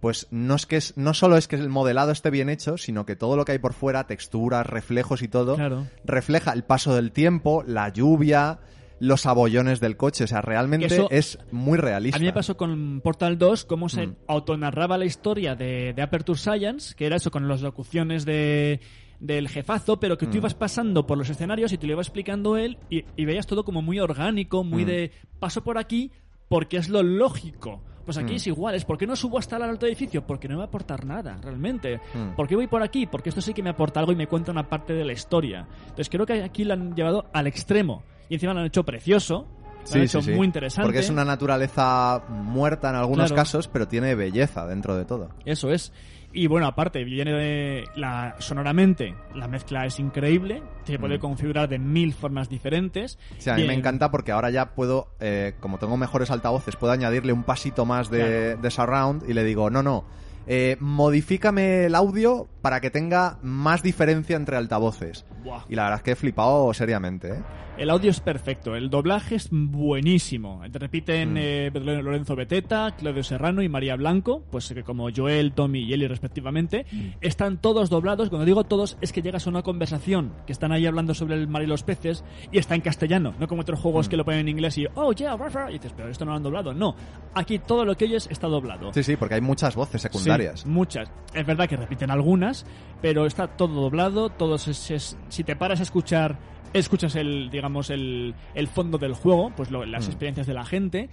pues no es que es, no solo es que el modelado esté bien hecho, sino que todo lo que hay por fuera, texturas, reflejos y todo, Claro. refleja el paso del tiempo, la lluvia, los abollones del coche. O sea, realmente eso- es muy realista. A mí me pasó con Portal 2 cómo se Mm. autonarraba la historia de, de Aperture Science, que era eso con las locuciones de del jefazo, pero que tú Mm. ibas pasando por los escenarios y te lo iba explicando él y, y veías todo como muy orgánico, muy Mm. de paso por aquí porque es lo lógico. Pues aquí Mm. es igual, es ¿por qué no subo hasta el alto edificio? Porque no me va a aportar nada, realmente. Mm. ¿Por qué voy por aquí? Porque esto sí que me aporta algo y me cuenta una parte de la historia. Entonces creo que aquí lo han llevado al extremo. Y encima lo han hecho precioso, lo han hecho muy interesante. Porque es una naturaleza muerta en algunos Claro. casos, pero tiene belleza dentro de todo. Eso es. Y bueno, aparte, viene de la sonoramente, la mezcla es increíble, se puede Mm. configurar de mil formas diferentes. Sí, a mí me encanta porque ahora ya puedo, eh, como tengo mejores altavoces, puedo añadirle un pasito más de, de surround y le digo, no, no, eh, modifícame el audio para que tenga más diferencia entre altavoces. Buah. Y la verdad es que he flipado seriamente, ¿eh? El audio es perfecto, el doblaje es buenísimo. Te repiten Mm. eh, Lorenzo Beteta, Claudio Serrano y María Blanco, pues que como Joel, Tommy y Eli respectivamente, están todos doblados. Cuando digo todos, es que llegas a una conversación que están ahí hablando sobre el mar y los peces y está en castellano, no como otros juegos Mm. que lo ponen en inglés y oh yeah, rah, rah", y dices, pero esto no lo han doblado. No, aquí todo lo que oyes está doblado. Sí, sí, porque hay muchas voces secundarias. Sí, muchas. Es verdad que repiten algunas, pero está todo doblado, es- es- si te paras a escuchar, escuchas el, digamos, el, el fondo del juego, pues lo- las Mm. experiencias de la gente.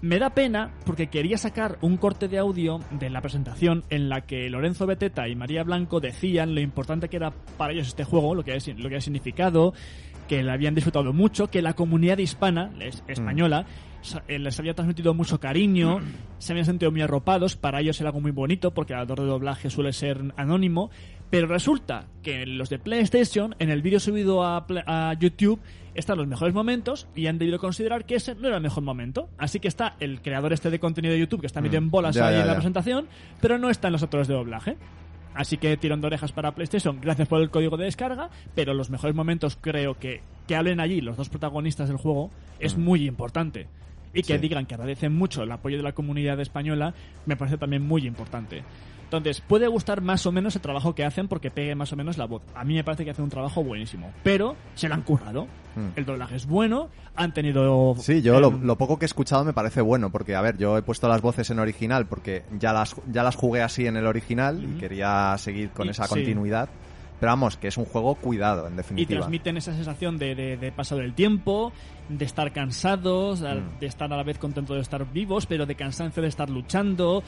Me da pena porque quería sacar un corte de audio de la presentación en la que Lorenzo Beteta y María Blanco decían lo importante que era para ellos este juego, lo que ha, lo que ha significado, que lo habían disfrutado mucho, que la comunidad hispana, es- española, sa- eh, les había transmitido mucho cariño, se habían sentido muy arropados, para ellos era algo muy bonito porque el autor de doblaje suele ser anónimo, pero resulta que los de PlayStation, en el vídeo subido a, a YouTube, están los mejores momentos y han debido considerar que ese no era el mejor momento. Así que está el creador este de contenido de YouTube que está metido en bolas Ya, ahí ya, en la ya. presentación, pero no están los autores de doblaje. Así que tirón de orejas para PlayStation, gracias por el código de descarga, pero los mejores momentos creo que que hablen allí los dos protagonistas del juego es muy importante. Y que Mm. Sí. digan que agradecen mucho el apoyo de la comunidad española me parece también muy importante. Entonces, puede gustar más o menos el trabajo que hacen porque pegue más o menos la voz. A mí me parece que hacen un trabajo buenísimo. Pero se lo han currado. Mm. El doblaje es bueno, han tenido... Sí, yo lo, em, lo poco que he escuchado me parece bueno, porque, a ver, yo he puesto las voces en original porque ya las, ya las jugué así en el original y quería seguir con Y- esa sí. Pero vamos, que es un juego cuidado, en y definitiva. transmiten esa sensación de, de, de pasado del tiempo, de estar cansados, Mm. de estar a la vez contentos de estar vivos, pero de cansancio de estar luchando.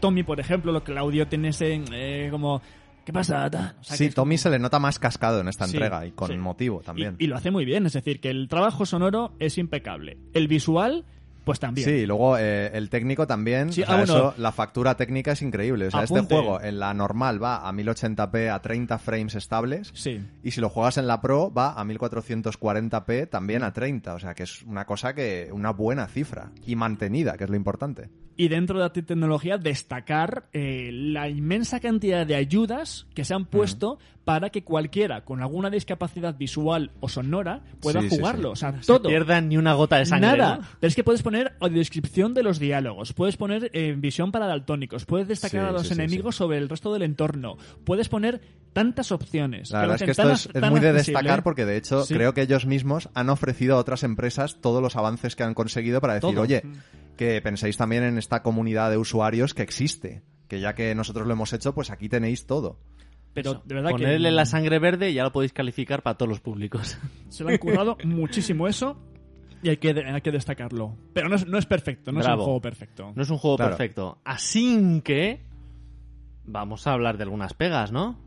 Tommy, por ejemplo, lo que el audio tiene ese eh, como... ¿Qué pasa? O sea, sí, Tommy como- se le nota más cascado en esta Sí, entrega y con sí. motivo también. Y, y lo hace muy bien, es decir, que el trabajo sonoro es impecable. El visual, pues también. Sí, y luego eh, el técnico también. Sí, o sea, ah, eso, la factura técnica es increíble. O sea, este juego en la normal va a 1080p a 30 frames estables. Sí. Y si lo juegas en la Pro va a 1440p también a 30. O sea, que es una cosa que. una buena cifra. Y mantenida, que es lo importante. Y dentro de la tecnología, destacar eh, la inmensa cantidad de ayudas que se han puesto para que cualquiera con alguna discapacidad visual o sonora pueda Sí, jugarlo. sí. O sea, No pierdan ni una gota de sangre. Nada. ¿no? Pero es que puedes poner audiodescripción de los diálogos, puedes poner eh, visión para daltónicos, puedes destacar a los enemigos sobre el resto del entorno, puedes poner tantas opciones. La verdad es que esto es, muy de accesible. destacar porque de hecho creo que ellos mismos han ofrecido a otras empresas todos los avances que han conseguido para decir, Todo. oye, que penséis también en esta comunidad de usuarios que existe. Que ya que nosotros lo hemos hecho, pues aquí tenéis todo. Pero de verdad Ponerle que la sangre verde y ya lo podéis calificar para todos los públicos. se lo han currado muchísimo eso y hay que, hay que destacarlo. Pero no es, no es perfecto, no es un juego perfecto. No es un juego Claro. perfecto. Así que vamos a hablar de algunas pegas, ¿no?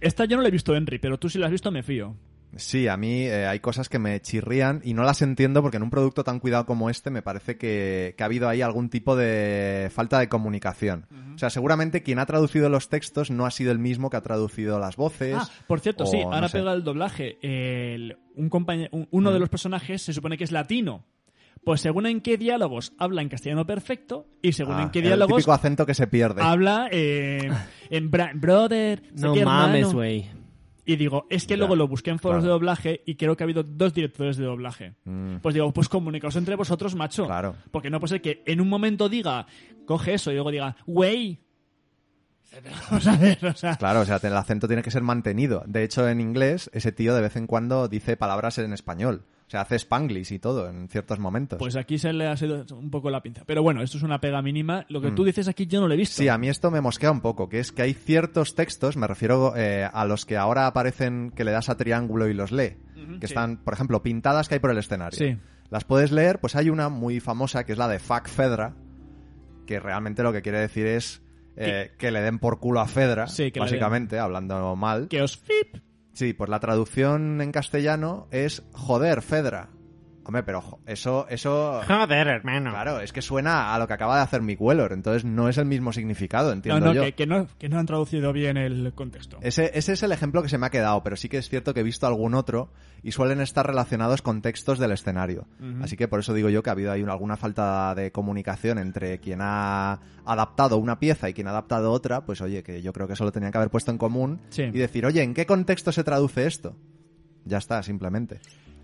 Esta yo no la he visto, Henry, pero tú si la has visto me fío. Sí, a mí eh, hay cosas que me chirrían y no las entiendo porque en un producto tan cuidado como este me parece que, que ha habido ahí algún tipo de falta de comunicación. O sea, seguramente quien ha traducido los textos no ha sido el mismo que ha traducido las voces. Ah, por cierto, o sí, no ahora sé. pega el doblaje. El- un un- uno de los personajes se supone que es latino. Pues según en qué diálogos habla en castellano perfecto y según Ah, en qué el diálogos típico acento que se pierde. habla eh, en bra- brother, No qué, mames, güey. Y digo, es que Ya, luego lo busqué en foros claro. de doblaje y creo que ha habido dos directores de doblaje. Mm. Pues digo, pues comunicaos entre vosotros, macho. Claro. Porque no puede ser que en un momento diga, coge eso y luego diga, wey. Vamos a ver, o sea, Claro, o sea, el acento tiene que ser mantenido. De hecho, en inglés, ese tío de vez en cuando dice palabras en español. O sea, hace spanglish y todo en ciertos momentos. Pues aquí se le ha sido un poco la pinza. Pero bueno, esto es una pega mínima. Lo que Mm. tú dices aquí yo no lo he visto. Sí, a mí esto me mosquea un poco, que es que hay ciertos textos, me refiero eh, a los que ahora aparecen que le das a triángulo y los lee, que sí. están, por ejemplo, pintadas que hay por el escenario. Sí. Las puedes leer, pues hay una muy famosa que es la de Fuck Fedra, que realmente lo que quiere decir es eh, que le den por culo a Fedra, Sí, que básicamente, hablando mal. Que os flip. Sí, pues la traducción en castellano es joder, Fedra. Hombre, pero eso, eso... Joder, hermano. Claro, es que suena a lo que acaba de hacer Mick Weller, entonces no es el mismo significado, No, entiendo no, yo. que, que no, que no han traducido bien el contexto. Ese, ese es el ejemplo que se me ha quedado, pero sí que es cierto que he visto algún otro y suelen estar relacionados con textos del escenario. Así que por eso digo yo que ha habido ahí una- alguna falta de comunicación entre quien ha adaptado una pieza y quien ha adaptado otra, pues oye, que yo creo que eso lo tenían que haber puesto en común Sí. y decir, oye, ¿en qué contexto se traduce esto? Ya está, simplemente.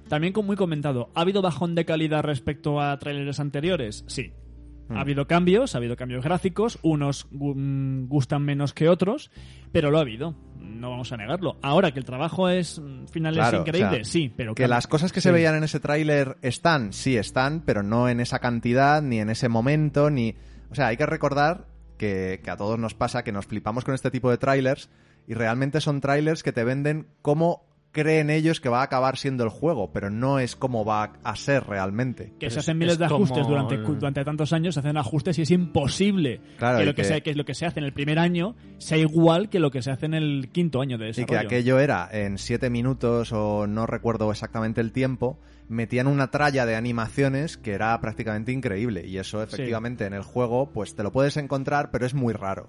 También como muy comentado, ¿ha habido bajón de calidad respecto a trailers anteriores? Sí. Hmm. Ha habido cambios, ha habido cambios gráficos, unos mm, gustan menos que otros, pero lo ha habido, no vamos a negarlo. Ahora que el trabajo es mm, final Claro, es increíble, o sea, sí, pero Que las cosas que se veían en ese tráiler están, sí están, pero no en esa cantidad, ni en ese momento, ni... O sea, hay que recordar que, que a todos nos pasa, que nos flipamos con este tipo de trailers y realmente son trailers que te venden cómo creen ellos que va a acabar siendo el juego, pero no es como va a ser realmente. que se hacen miles es de ajustes como durante, tantos años, se hacen ajustes y es imposible Claro, que, y lo que, que- sea- que lo que se hace en el primer año sea igual que lo que se hace en el quinto año de Y desarrollo. que aquello era en siete minutos o no recuerdo exactamente el tiempo, metían una tralla de animaciones que era prácticamente increíble. Y eso efectivamente en el juego pues te lo puedes encontrar, pero es muy raro.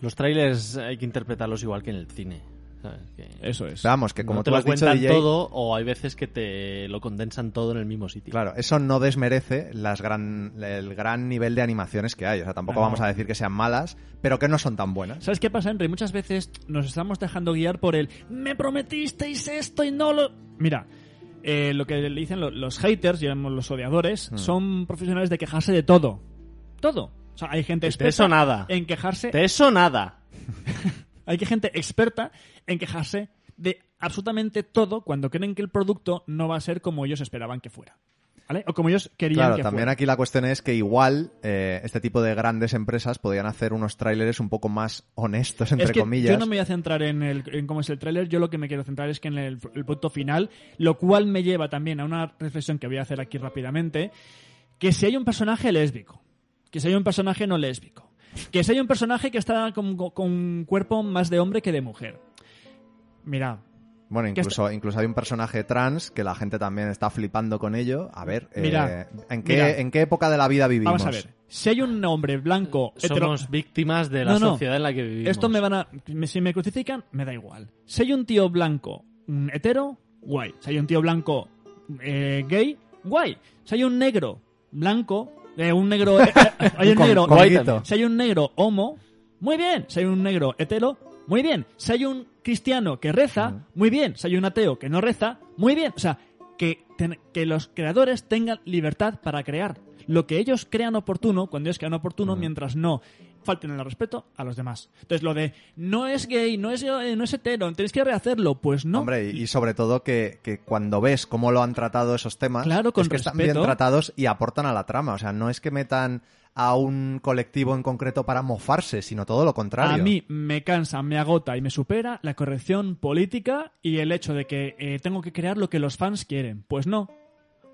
Los trailers hay que interpretarlos igual que en el cine. ¿Sabes? Que Eso es. Vamos, que como no te tú lo has dicho, cuentan DJ, todo o hay veces que te lo condensan todo en el mismo sitio. Claro, eso no desmerece las gran, el gran nivel de animaciones que hay. O sea, tampoco No. vamos a decir que sean malas, pero que no son tan buenas. ¿Sabes qué pasa, Henry? Muchas veces nos estamos dejando guiar por el me prometisteis esto y no lo... Mira, eh, lo que le dicen lo- los haters, digamos los odiadores, Hmm. son profesionales de quejarse de todo. Todo. O sea, hay gente De experta eso nada. en quejarse... De eso nada. Hay que gente experta en quejarse de absolutamente todo cuando creen que el producto no va a ser como ellos esperaban que fuera. ¿Vale? O como ellos querían Claro, que también fuera. aquí la cuestión es que igual eh, este tipo de grandes empresas podían hacer unos trailers un poco más honestos, entre es que comillas. yo no me voy a centrar en, el, en cómo es el tráiler, yo lo que me quiero centrar es que en el, el producto final, lo cual me lleva también a una reflexión que voy a hacer aquí rápidamente, que si hay un personaje lésbico, que si hay un personaje no lésbico, que si hay un personaje que está con, con un cuerpo más de hombre que de mujer. Mira, Bueno, incluso, incluso hay un personaje trans que la gente también está flipando con ello. A ver, eh, Mira, ¿en, qué, mira. ¿en qué época de la vida vivimos? vamos a ver, si hay un hombre blanco, hetero- Somos víctimas de la No, no. sociedad en la que vivimos. Esto me van a. Si me crucifican, me da igual. Si hay un tío blanco hetero, guay. Si hay un tío blanco eh, gay, guay. Si hay un negro blanco, eh, un negro. eh, eh, hay un Con- negro. con. Si hay un negro homo, muy bien. Si hay un negro hetero, muy bien. Si hay un cristiano que reza, muy bien. Si hay un ateo que no reza, muy bien. O sea, que, ten- que los creadores tengan libertad para crear lo que ellos crean oportuno cuando ellos crean oportuno, mientras no falten el respeto a los demás. Entonces, lo de no es gay, no es, eh, no es hetero, tenéis que rehacerlo, pues no. Hombre, y sobre todo que, que cuando ves cómo lo han tratado esos temas, Claro, con es que están respeto. bien tratados y aportan a la trama. O sea, no es que metan a un colectivo en concreto para mofarse, sino todo lo contrario. A mí me cansa, me agota y me supera la corrección política y el hecho de que eh, tengo que crear lo que los fans quieren. Pues no.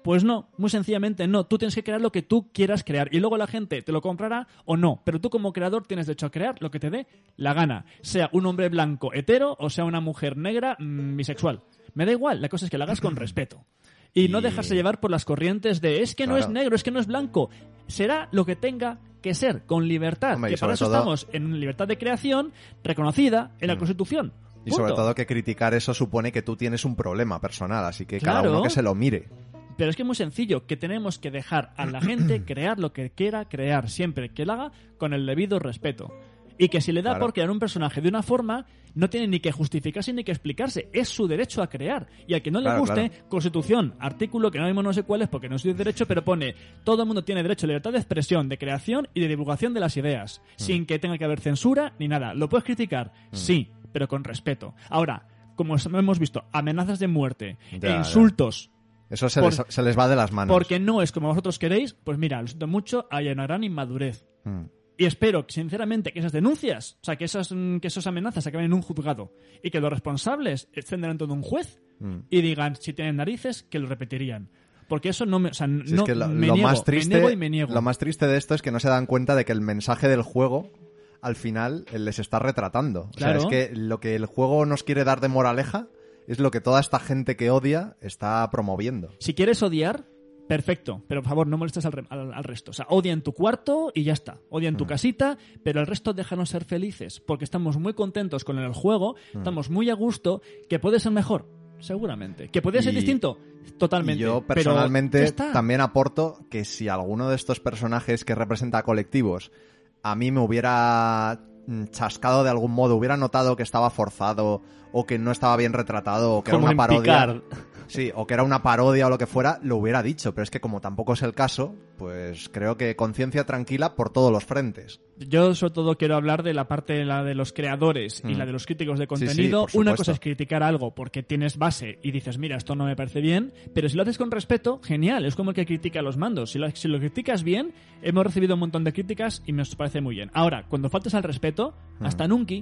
Pues no, muy sencillamente no. Tú tienes que crear lo que tú quieras crear y luego la gente te lo comprará o no. Pero tú como creador tienes derecho a crear lo que te dé la gana. Sea un hombre blanco hetero o sea una mujer negra mm, bisexual. Me da igual, la cosa es que lo hagas con respeto. Y, no dejarse llevar por las corrientes de es que no es negro, es que no es blanco. Será lo que tenga que ser, con libertad. Hombre, que para eso todo- estamos en libertad de creación reconocida en la Constitución. Y sobre todo que criticar eso supone que tú tienes un problema personal, así que cada uno que se lo mire. Pero es que es muy sencillo, que tenemos que dejar a la gente crear lo que quiera crear, siempre que lo haga con el debido respeto. Y que si le da Claro. por crear un personaje de una forma, no tiene ni que justificarse ni que explicarse. Es su derecho a crear. Y al que no le Claro, guste, claro. Constitución, artículo que no mismo no sé cuál es porque no soy de derecho, pero pone todo el mundo tiene derecho a libertad de expresión, de creación y de divulgación de las ideas, Mm. sin que tenga que haber censura ni nada. ¿Lo puedes criticar? Sí, pero con respeto. Ahora, como hemos visto, amenazas de muerte, Ya, e ya. Eso se, Por- les, se les va de las manos. porque no es como vosotros queréis, pues mira, lo siento mucho, hay una gran inmadurez. Mm. Y espero, sinceramente, que esas denuncias, o sea, que esas, mm, que esas amenazas acaben en un juzgado y que los responsables estén delante de un juez Mm. y digan, si tienen narices, que lo repetirían. Porque eso no me, o sea, Si es que lo, me lo niego, más me triste, niego y me niego. lo más triste de esto es que no se dan cuenta de que el mensaje del juego al final eh, les está retratando. Claro. O sea, es que lo que el juego nos quiere dar de moraleja es lo que toda esta gente que odia está promoviendo. Si quieres odiar, perfecto, pero por favor no molestes al, re- al- al resto. O sea, odia en tu cuarto y ya está. Odia en tu casita, pero el resto déjanos ser felices, porque estamos muy contentos con el juego, estamos muy a gusto, que puede ser mejor, seguramente. Que puede ser Y- distinto, totalmente. Y yo personalmente también aporto que si alguno de estos personajes que representa a colectivos a mí me hubiera mm, chascado de algún modo, hubiera notado que estaba forzado o que no estaba bien retratado o que Como era una parodia. Sí, o que era una parodia o lo que fuera, lo hubiera dicho, pero es que como tampoco es el caso, pues creo que conciencia tranquila por todos los frentes. Yo sobre todo quiero hablar de la parte la de los creadores y Mm. la de los críticos de sí, contenido. Una cosa es criticar algo porque tienes base y dices, mira, esto no me parece bien, pero si lo haces con respeto, genial, es como el que critica los mandos. Si lo, si lo criticas bien, hemos recibido un montón de críticas y nos parece muy bien. Ahora, cuando faltas al respeto, Mm. hasta nunca,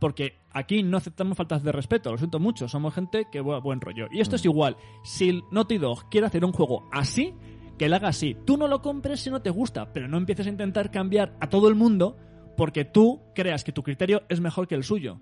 porque aquí no aceptamos faltas de respeto, lo siento mucho, somos gente que bu- buen rollo. Y esto es igual, si el Naughty Dog quiere hacer un juego así, que lo haga así. Tú no lo compres si no te gusta, pero no empieces a intentar cambiar a todo el mundo porque tú creas que tu criterio es mejor que el suyo.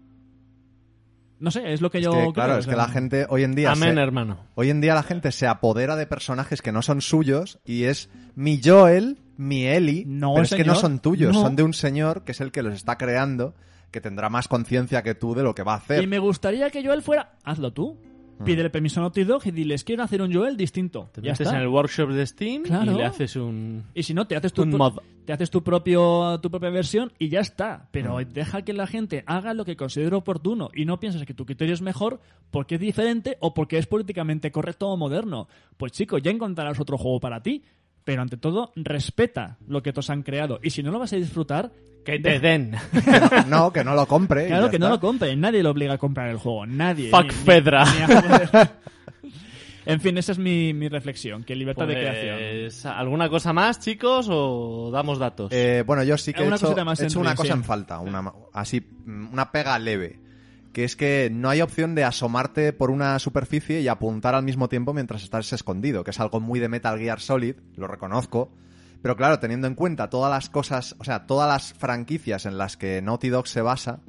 No sé, es lo que Es yo que, creo, claro, o es sea, que la gente hoy en día... Amén, se- hermano. Hoy en día la gente se apodera de personajes que no son suyos y es mi Joel, mi Ellie, No, pero es que no son tuyos, No. son de un señor que es el que los está creando, que tendrá más conciencia que tú de lo que va a hacer. Y me gustaría que Joel fuera... Hazlo tú. Pídele permiso a Naughty Dog y diles, quiero hacer un Joel distinto. Te ya metes está. en el workshop de Steam Claro. y le haces un... Y si no, te haces tu, Un mod. te haces tu propio tu propia versión y ya está. Pero deja que la gente haga lo que considere oportuno y no pienses que tu criterio es mejor porque es diferente o porque es políticamente correcto o moderno. Pues chico, ya encontrarás otro juego para ti. Pero ante todo, respeta lo que todos han creado. Y si no lo vas a disfrutar, Que te den. No, que no lo compre. y claro ya que no está. lo compre. Nadie lo obliga a comprar el juego. Nadie. Fuck Fedra. ni a- en fin, esa es mi, mi reflexión. Que libertad de creación. Pues, ¿Alguna cosa más, chicos, o damos datos? Eh, bueno, yo sí que he Una hecho, cosita más he hecho en una Dream, cosa sí. en falta, una, así, mm, una pega leve, que es que no hay opción de asomarte por una superficie y apuntar al mismo tiempo mientras estás escondido, que es algo muy de Metal Gear Solid, lo reconozco, pero claro, teniendo en cuenta todas las cosas, o sea, todas las franquicias en las que Naughty Dog se basa,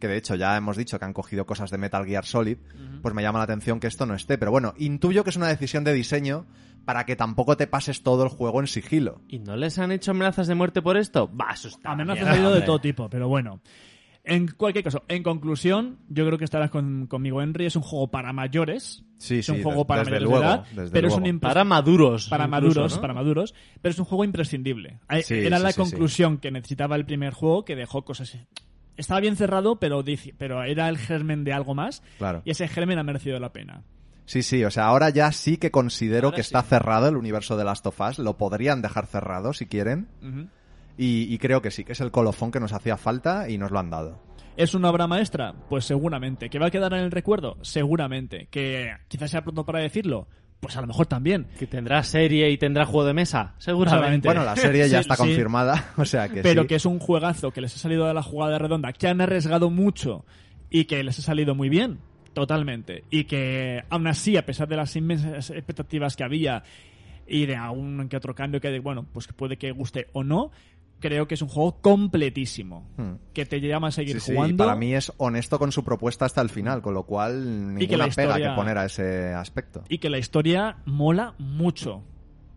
que de hecho ya hemos dicho que han cogido cosas de Metal Gear Solid, pues me llama la atención que esto no esté, pero bueno, intuyo que es una decisión de diseño para que tampoco te pases todo el juego en sigilo. ¿Y no les han hecho amenazas de muerte por esto? Va, eso está Amenazas ha habido de todo tipo, pero bueno. En cualquier caso, en conclusión, yo creo que estarás con- conmigo, Henry. Es un juego para mayores. Sí, es un sí, juego des- para desde mayores luego, de edad. desde pero es un luego. Para maduros. para incluso, maduros, ¿no? para maduros. Pero es un juego imprescindible. Eh, Sí, Era sí, la sí, conclusión que necesitaba el primer juego, que dejó cosas. Estaba bien cerrado, pero, dice- pero era el germen de algo más. Claro. Y ese germen ha merecido la pena. Sí, sí, o sea, ahora ya sí que considero Ahora que sí. está cerrado el universo de Last of Us. Lo podrían dejar cerrado si quieren. Ujú. Y, y creo que sí, que es el colofón que nos hacía falta y nos lo han dado. ¿Es una obra maestra? Pues seguramente. ¿Que va a quedar en el recuerdo? Seguramente. ¿Que quizás sea pronto para decirlo? Pues a lo mejor también. Que tendrá serie y tendrá juego de mesa. Seguramente. Bueno, la serie ya Sí, está sí. confirmada, o sea que pero sí. que es un juegazo que les ha salido de la jugada redonda, que han arriesgado mucho y que les ha salido muy bien, totalmente. Y que aún así, a pesar de las inmensas expectativas que había y de algún que otro cambio que, bueno, pues que puede que guste o no, creo que es un juego completísimo. Hmm. Que te llama a seguir Sí, sí, jugando. para mí es honesto con su propuesta hasta el final, con lo cual Y que la ninguna pega que poner a ese aspecto. Y que la historia mola mucho.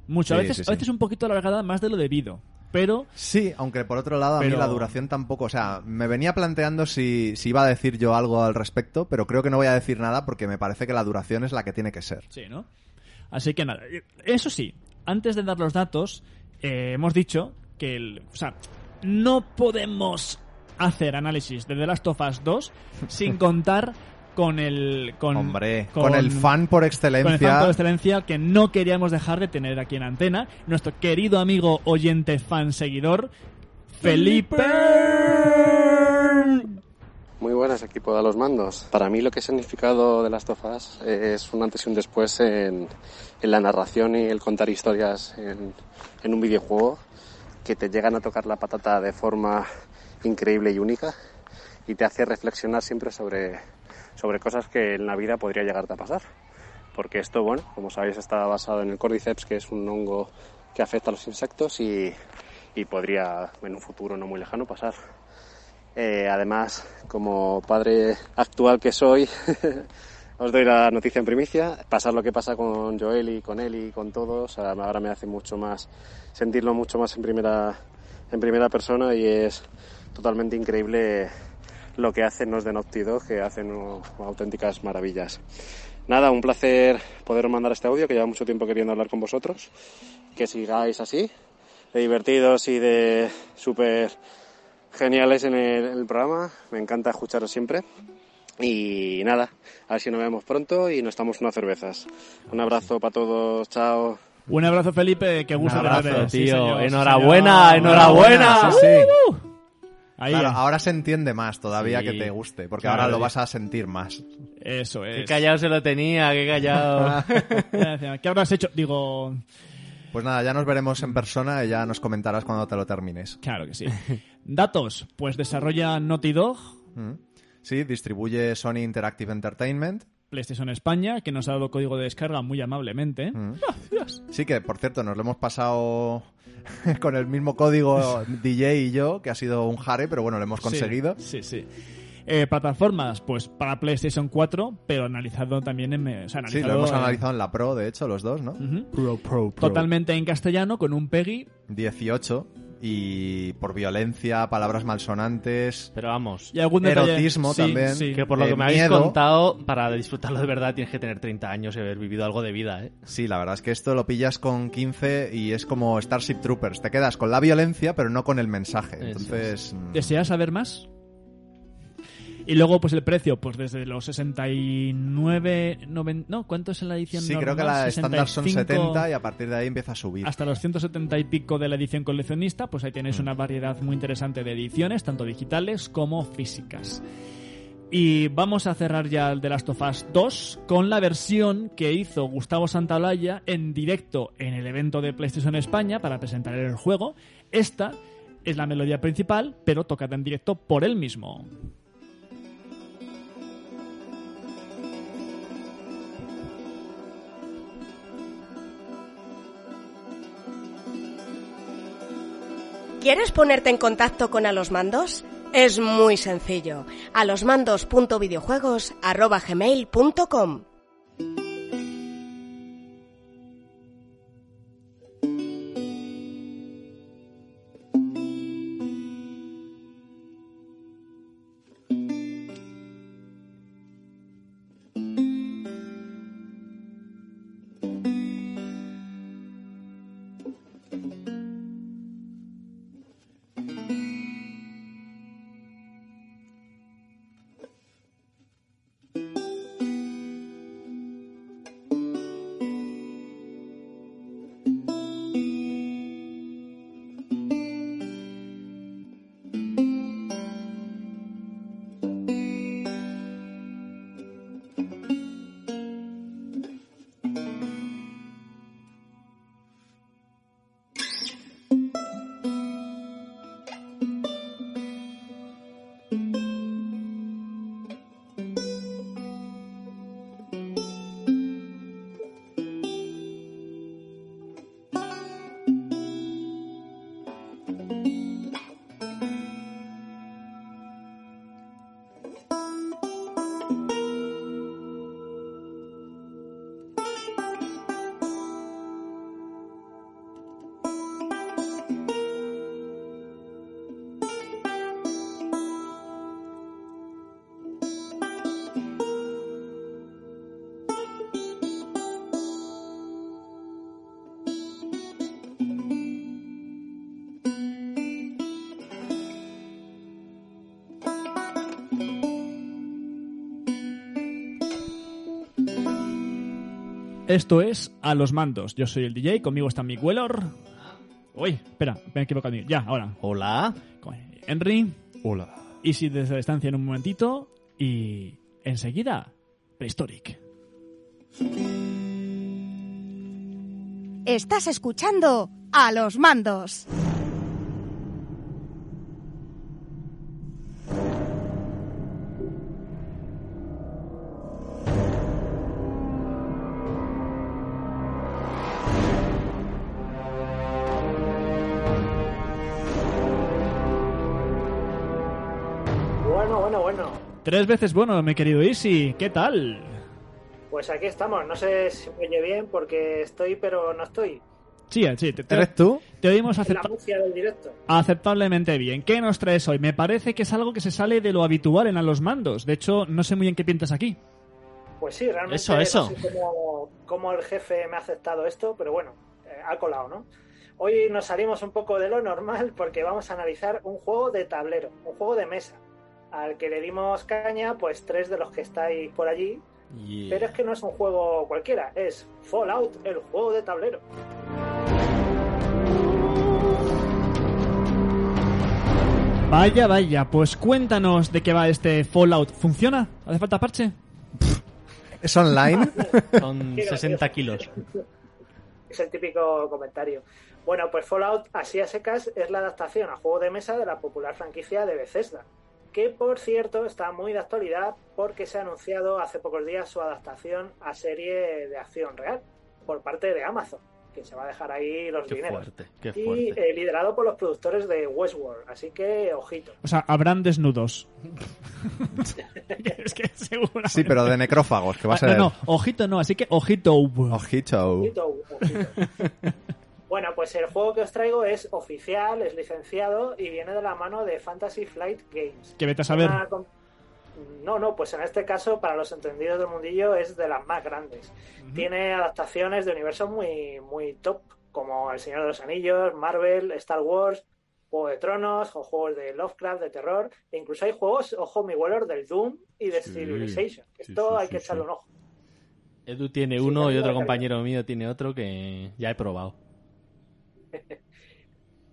Mucho. a, veces, a veces un poquito alargada más de lo debido. Pero Sí, aunque por otro lado a mí la duración tampoco, o sea, me venía planteando si, si iba a decir yo algo al respecto, pero creo que no voy a decir nada porque me parece que la duración es la que tiene que ser. Sí, ¿no? Así que nada, eso sí, antes de dar los datos, eh, hemos dicho que, el, o sea, no podemos hacer análisis de The Last of Us 2 sin contar con el... Con, Hombre, con, el fan por con excelencia. el fan por excelencia que no queríamos dejar de tener aquí en antena, nuestro querido amigo oyente fan seguidor, Felipe. Muy buenas, equipo de los mandos. Para mí lo que ha significado de Last of Us es un antes y un después en, en la narración y el contar historias en, en un videojuego que te llegan a tocar la patata de forma increíble y única y te hace reflexionar siempre sobre, sobre cosas que en la vida podría llegarte a pasar. Porque esto, bueno, como sabéis, está basado en el Cordyceps, que es un hongo que afecta a los insectos y, y podría en un futuro no muy lejano pasar. Eh, además, como padre actual que soy, os doy la noticia en primicia. Pasar lo que pasa con Joel y con él y con todos, ahora me hace mucho más sentirlo mucho más en primera, en primera persona y es totalmente increíble lo que hacen los de Naughty Dog, que hacen auténticas maravillas. Nada, un placer poderos mandar este audio, que lleva mucho tiempo queriendo hablar con vosotros. Que sigáis así, de divertidos y de súper geniales en el, el programa. Me encanta escucharos siempre. Y nada, a ver si nos vemos pronto y nos estamos unas cervezas. Un abrazo para todos, chao. Un abrazo, Felipe, que gusto Un abrazo. Sí, tío. sí, Enhorabuena, señor. enhorabuena. Sí, sí. Uh, Ahí, Claro, ahora se entiende más todavía Sí. que te guste, porque Claro, ahora lo vas a sentir más. eso Qué es. callado se lo tenía, qué callado. ¿Qué habrás hecho? Digo, Pues nada, ya nos veremos en persona y ya nos comentarás cuando te lo termines. claro que sí. Datos, pues desarrolla Naughty Dog, Mm. Sí, distribuye Sony Interactive Entertainment. PlayStation España, que nos ha dado código de descarga muy amablemente. Mm. Sí, que por cierto, nos lo hemos pasado con el mismo código DJ y yo, que ha sido un jare, pero bueno, lo hemos conseguido. Sí, sí. sí. Eh, plataformas, pues para PlayStation 4, pero analizado también en... o sea, Sí, lo hemos en- analizado en la Pro, de hecho, los dos, ¿no? Ujú. Totalmente en castellano, con un PEGI 18 y por violencia, palabras malsonantes, Pero vamos, y algún detalle- erotismo sí, también. sí. que por lo eh, que me habéis contado, para disfrutarlo de verdad tienes que tener 30 años y haber vivido algo de vida, ¿eh? Sí, la verdad es que esto lo pillas con 15 y es como Starship Troopers. Te quedas con la violencia, pero no con el mensaje. Entonces, mm, ¿Deseas saber más? Y luego, pues el precio, pues desde los 69... noven- no, ¿cuánto es en la edición sí, normal? creo que la estándar son 65, 70 y a partir de ahí empieza a subir. Hasta los 170 y pico de la edición coleccionista, pues ahí Mm. tenéis una variedad muy interesante de ediciones, tanto digitales como físicas. Y vamos a cerrar ya el de Last of Us 2 con la versión que hizo Gustavo Santaolalla en directo en el evento de PlayStation España para presentar el juego. Esta es la melodía principal, pero tocada en directo por él mismo. ¿Quieres ponerte en contacto con A los Mandos? Es muy sencillo. alosmandos.videojuegos@gmail.com. Esto es A los Mandos. Yo soy el DJ, conmigo está Mick Wellor. Uy, espera, me he equivocado. Ya, ahora. Hola. Henry. Hola. Easy desde la distancia en un momentito. Y enseguida, Prehistoric. Estás escuchando a los mandos. Tres veces bueno, mi querido Easy. ¿Qué tal? Pues aquí estamos. No sé si me oye bien porque estoy, pero no estoy. Sí, sí. Te, te- ¿Eres tú? te oímos acepta- del directo. aceptablemente bien. ¿Qué nos traes hoy? Me parece que es algo que se sale de lo habitual en A los Mandos. De hecho, no sé muy bien qué pintas aquí. Pues sí, realmente Eso, no eso. sé cómo, cómo el jefe me ha aceptado esto, pero bueno, eh, ha colado, ¿no? Hoy nos salimos un poco de lo normal porque vamos a analizar un juego de tablero, un juego de mesa. Al que le dimos caña, pues tres de los que estáis por allí. Yeah. Pero es que no es un juego cualquiera, es Fallout, el juego de tablero. Vaya, vaya, pues cuéntanos de qué va este Fallout. ¿Funciona? ¿Hace falta parche? ¿Es online? Son 60 kilos. Es el típico comentario. Bueno, pues Fallout, así a secas, es la adaptación a juego de mesa de la popular franquicia de Bethesda, que por cierto está muy de actualidad porque se ha anunciado hace pocos días su adaptación a serie de acción real por parte de Amazon, que se va a dejar ahí los Qué dineros. fuerte, qué Y eh, liderado por los productores de Westworld, así que ojito. O sea, habrán desnudos. es que seguro. Sí, pero de necrófagos, que va a Ah, ser... No, no, ojito no, así que ojito. Ojito. Ojito, ojito. Bueno, pues el juego que os traigo es oficial, es licenciado y viene de la mano de Fantasy Flight Games. Que vete a saber. Una No, no, pues en este caso, para los entendidos del mundillo, es de las más grandes. Tiene adaptaciones de universos muy, muy top, como El Señor de los Anillos, Marvel, Star Wars, Juego de Tronos, o juegos de Lovecraft, de terror, e incluso hay juegos, ojo, mi Weller, del Doom y de Sí, Civilization. sí, Esto sí, hay sí, que echarle un ojo. Edu tiene Sí, uno y otro compañero mío tiene otro que ya he probado.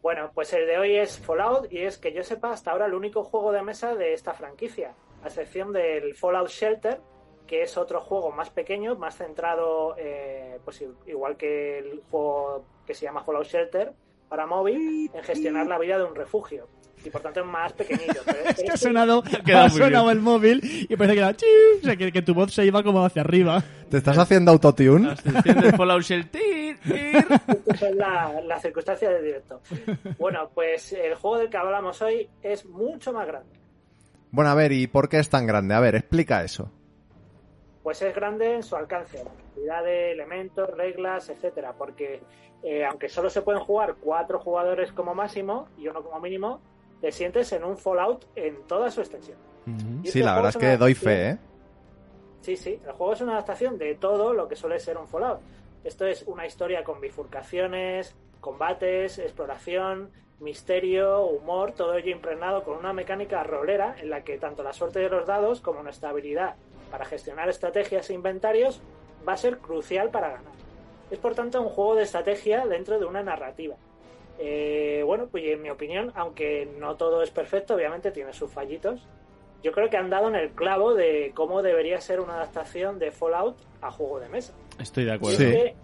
Bueno, pues el de hoy es Fallout y es que yo sepa hasta ahora el único juego de mesa de esta franquicia, a excepción del Fallout Shelter, que es otro juego más pequeño, más centrado, eh, pues igual que el juego que se llama Fallout Shelter para móvil, en gestionar la vida de un refugio. Y por tanto es más pequeñito. pero Es que ha este- sonado, quedado ha sonado el móvil y parece que era chiu, o sea, que, que tu voz se iba como hacia arriba. ¿Te estás haciendo autotune? Del Fallout Shelter. Esa es la, la circunstancia del directo. Bueno, pues el juego del que hablamos hoy es mucho más grande. Bueno, a ver, ¿y por qué es tan grande? A ver, explica eso. pues es grande en su alcance, la cantidad de elementos, reglas, etcétera, porque eh, aunque solo se pueden jugar cuatro jugadores como máximo y uno como mínimo, te sientes en un Fallout en toda su extensión. Sí, la verdad es que doy fe, ¿eh? Sí, sí, el juego es una adaptación de todo lo que suele ser un Fallout. Esto es una historia con bifurcaciones, combates, exploración, misterio, humor, todo ello impregnado con una mecánica rolera en la que tanto la suerte de los dados como nuestra habilidad para gestionar estrategias e inventarios va a ser crucial para ganar. Es por tanto un juego de estrategia dentro de una narrativa. Eh, bueno, pues en mi opinión, aunque no todo es perfecto, obviamente tiene sus fallitos, yo creo que han dado en el clavo de cómo debería ser una adaptación de Fallout a juego de mesa. Estoy de acuerdo. que-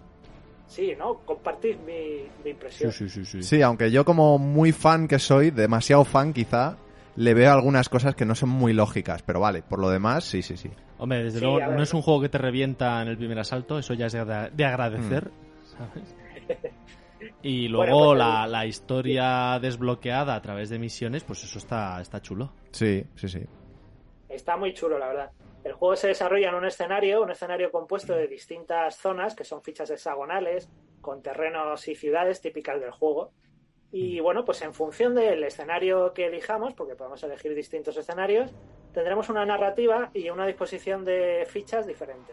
sí, ¿no? Compartís mi, mi impresión. Sí, sí, sí, sí. Sí, aunque yo como muy fan que soy, demasiado fan quizá, le veo algunas cosas que no son muy lógicas, pero vale, por lo demás, sí, sí, sí. Hombre, desde Sí, luego no es un juego que te revienta en el primer asalto, eso ya es de, de agradecer, Mm. ¿sabes? Y Bueno, luego pues la, la historia desbloqueada a través de misiones, pues eso está, está chulo. Sí, sí, sí. Está muy chulo, la verdad. El juego se desarrolla en un escenario, un escenario compuesto de distintas zonas, que son fichas hexagonales, con terrenos y ciudades típicas del juego. Y bueno, pues en función del escenario que elijamos, porque podemos elegir distintos escenarios, tendremos una narrativa y una disposición de fichas diferente.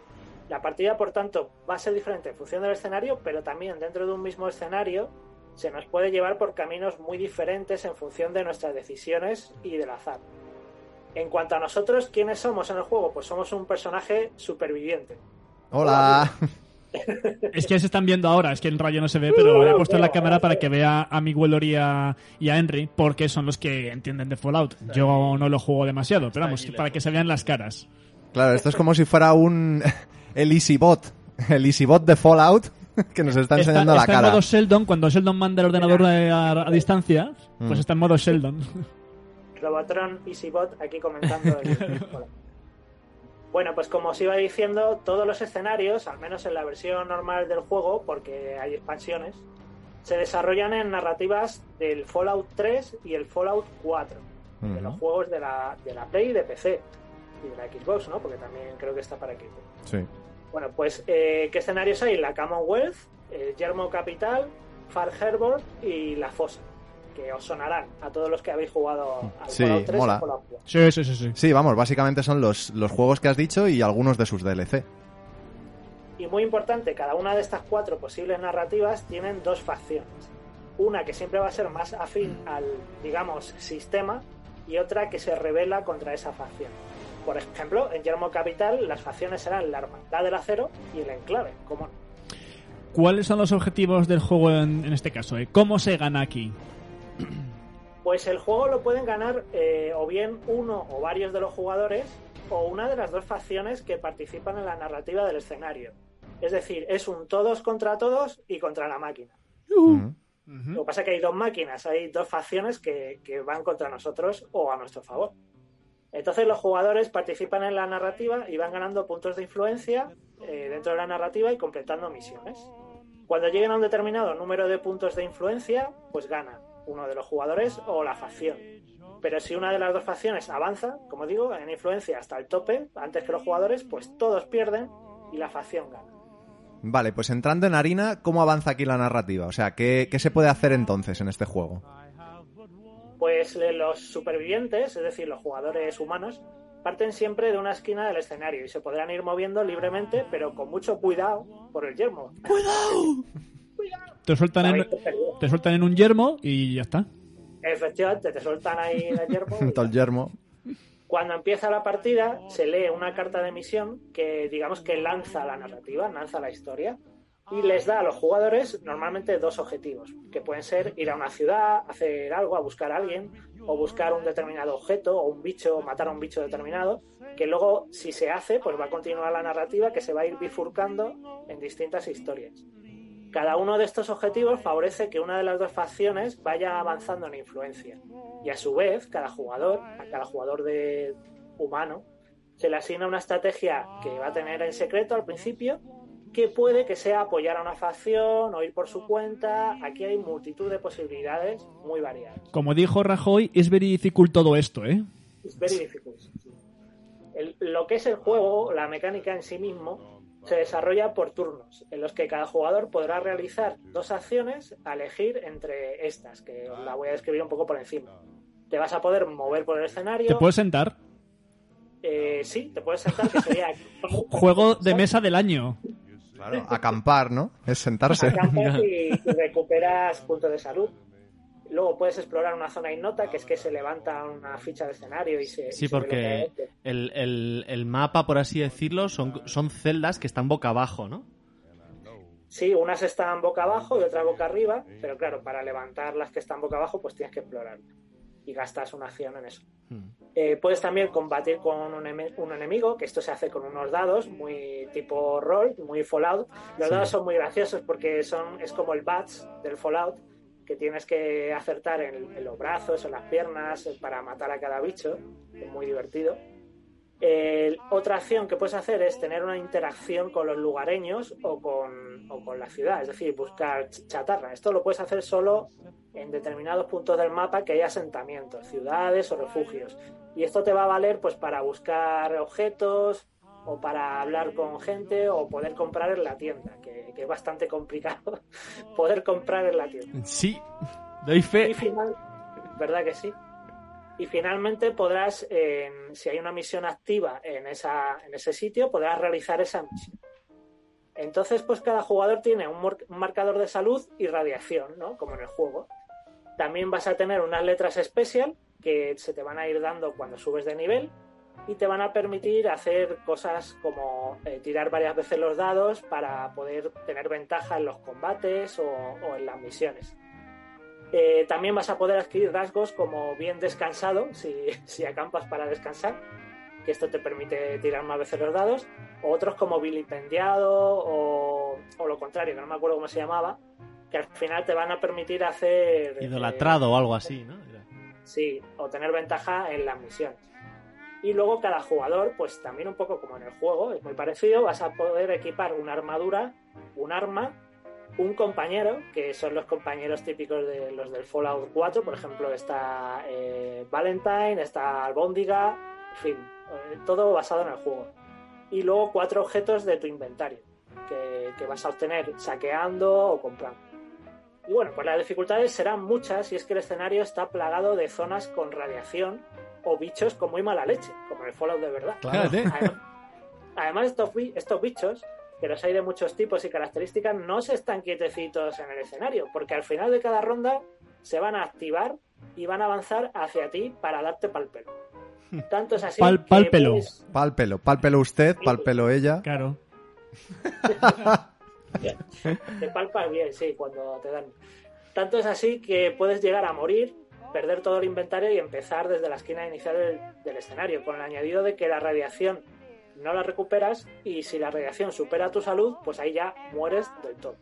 La partida, por tanto, va a ser diferente en función del escenario, pero también dentro de un mismo escenario se nos puede llevar por caminos muy diferentes en función de nuestras decisiones y del azar. En cuanto a nosotros, ¿quiénes somos en el juego? Pues somos un personaje superviviente. Hola. Es que se están viendo ahora, es que en rayo no se ve, pero he puesto en la cámara para que vea a mi Weller y a, y a Henry, porque son los que entienden de Fallout. Yo no lo juego demasiado, pero vamos, para que se vean las caras. Claro, esto es como si fuera un... El EasyBot. El EasyBot de Fallout que nos está enseñando está, la está cara. en modo Sheldon, cuando Sheldon manda el ordenador a, a- a distancia, pues Mm. está en modo Sheldon. Robotron EasyBot aquí comentando. el-. Bueno, pues como os iba diciendo, todos los escenarios, al menos en la versión normal del juego, porque hay expansiones, se desarrollan en narrativas del Fallout 3 y el Fallout 4, de los juegos de la, de la Play y de PC, y de la Xbox, ¿no? Porque también creo que está para equipo. Sí. Bueno, pues, eh, ¿qué escenarios hay? La Commonwealth, el Yermo Capital, Far Harbor y La Fosa, que os sonarán a todos los que habéis jugado al Sí, Fallout 3 mola. y Fallout 4. Sí, sí, sí, sí. Sí, vamos, básicamente son los, los juegos que has dicho y algunos de sus DLC. Y muy importante, cada una de estas cuatro posibles narrativas tienen dos facciones. Una que siempre va a ser más afín al, digamos, sistema y otra que se revela contra esa facción. Por ejemplo, en Yermo Capital las facciones serán la Hermandad del Acero y el Enclave, como no. ¿Cuáles son los objetivos del juego en, en este caso? eh? ¿Cómo se gana aquí? Pues el juego lo pueden ganar eh, o bien uno o varios de los jugadores o una de las dos facciones que participan en la narrativa del escenario. Es decir, es un todos contra todos y contra la máquina. Lo que pasa es que hay dos máquinas, hay dos facciones que, que van contra nosotros o a nuestro favor. Entonces los jugadores participan en la narrativa y van ganando puntos de influencia eh, dentro de la narrativa y completando misiones. Cuando lleguen a un determinado número de puntos de influencia, pues gana uno de los jugadores o la facción. Pero si una de las dos facciones avanza, como digo, en influencia hasta el tope, antes que los jugadores, pues todos pierden y la facción gana. Vale, pues entrando en harina, ¿cómo avanza aquí la narrativa? O sea, ¿qué, qué se puede hacer entonces en este juego? Pues los supervivientes, es decir, los jugadores humanos, parten siempre de una esquina del escenario y se podrán ir moviendo libremente, pero con mucho cuidado por el yermo. Te sueltan, en, te sueltan en un yermo y ya está. Efectivamente, te sueltan ahí en el yermo. Todo el yermo. Cuando empieza la partida, se lee una carta de misión que, digamos, que lanza la narrativa, lanza la historia, y les da a los jugadores normalmente dos objetivos, que pueden ser ir a una ciudad, hacer algo, a buscar a alguien, o buscar un determinado objeto, o un bicho, o matar a un bicho determinado, que luego, si se hace, pues va a continuar la narrativa que se va a ir bifurcando en distintas historias. Cada uno de estos objetivos favorece que una de las dos facciones vaya avanzando en influencia. Y a su vez, cada jugador, a cada jugador de humano, se le asigna una estrategia que va a tener en secreto al principio, que puede que sea apoyar a una facción o ir por su cuenta. Aquí hay multitud de posibilidades muy variadas. Como dijo Rajoy, es very difficult todo esto, ¿eh? Es very difficult. El- lo que es el juego, la mecánica en sí mismo, se desarrolla por turnos, en los que cada jugador podrá realizar dos acciones a elegir entre estas, que la voy a describir un poco por encima. Te vas a poder mover por el escenario. ¿Te puedes sentar? Eh, sí, te puedes sentar, que sería Juego de mesa del año. Claro, acampar, ¿no? Es sentarse. Acampas y, y recuperas puntos de salud. Luego puedes explorar una zona ignota, que es que se levanta una ficha de escenario y se. Sí, y se porque el, el- el mapa, por así decirlo, son, son celdas que están boca abajo, ¿no? Sí, unas están boca abajo y otras boca arriba, pero claro, para levantar las que están boca abajo, pues tienes que explorar. Y gastas una acción en eso. Eh, puedes también combatir con un, un enemigo, que esto se hace con unos dados, muy tipo rol, muy Fallout. Los Sí. dados son muy graciosos porque son es como el bats del Fallout, que tienes que acertar en, en los brazos, en las piernas, para matar a cada bicho. Es muy divertido. Eh, otra acción que puedes hacer es tener una interacción con los lugareños o con, o con la ciudad, es decir, buscar ch- chatarra. Esto lo puedes hacer solo en determinados puntos del mapa que hay asentamientos, ciudades o refugios. Y esto te va a valer pues para buscar objetos o para hablar con gente o poder comprar en la tienda, que, que es bastante complicado poder comprar en la tienda. Sí, doy fe. Y final, ¿verdad que sí? Y finalmente podrás, eh, si hay una misión activa en, ese sitio, podrás realizar esa misión. Entonces, pues cada jugador tiene un, marcador de salud y radiación, ¿no? Como en el juego. También vas a tener unas letras especial que se te van a ir dando cuando subes de nivel y te van a permitir hacer cosas como eh, tirar varias veces los dados para poder tener ventaja en los combates o en las misiones. Eh, también vas a poder adquirir rasgos como bien descansado, si, si acampas para descansar, que esto te permite tirar más veces los dados, o otros como vilipendiado o, o lo contrario, que no me acuerdo cómo se llamaba, que al final te van a permitir hacer... eh, Idolatrado o algo así, ¿no? Sí, o tener ventaja en las misiones. Y luego cada jugador, pues también un poco como en el juego, es muy parecido, vas a poder equipar una armadura, un arma, un compañero, que son los compañeros típicos de los del Fallout 4, por ejemplo, está eh, Valentine, está Albóndiga, en fin, eh, todo basado en el juego. Y luego cuatro objetos de tu inventario, que, que vas a obtener saqueando o comprando. Y bueno, pues las dificultades serán muchas y es que el escenario está plagado de zonas con radiación o bichos con muy mala leche, como en el Fallout de verdad. Claro. Además, además estos bichos, que los hay de muchos tipos y características, no se están quietecitos en el escenario, porque al final de cada ronda se van a activar y van a avanzar hacia ti para darte pal pelo. Tanto es así. Pal- que pálpelo. puedes- Pálpelo, pálpelo usted, pálpelo ella. Claro. Te palpas bien, sí, cuando te dan. Tanto es así que puedes llegar a morir, perder todo el inventario y empezar desde la esquina inicial del, del escenario, con el añadido de que la radiación no la recuperas y si la radiación supera tu salud, pues ahí ya mueres del todo.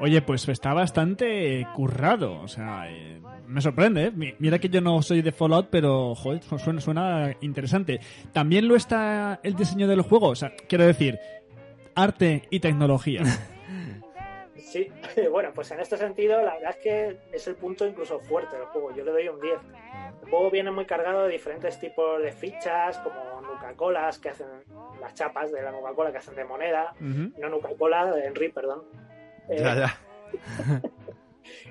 Oye, pues está bastante currado. O sea, eh, me sorprende, ¿eh? Mi- Mira que yo no soy de Fallout, pero joder, su- suena, suena interesante. También lo está el diseño del juego. O sea, quiero decir, arte y tecnología. Sí, bueno, pues en este sentido, la verdad es que es el punto incluso fuerte del juego. Yo le doy un 10. El juego viene muy cargado de diferentes tipos de fichas, como Nuca-Colas, que hacen las chapas de la Nuca-Cola que hacen de moneda, no Nuca-Cola, de Henry, perdón. Eh, Ya, ya.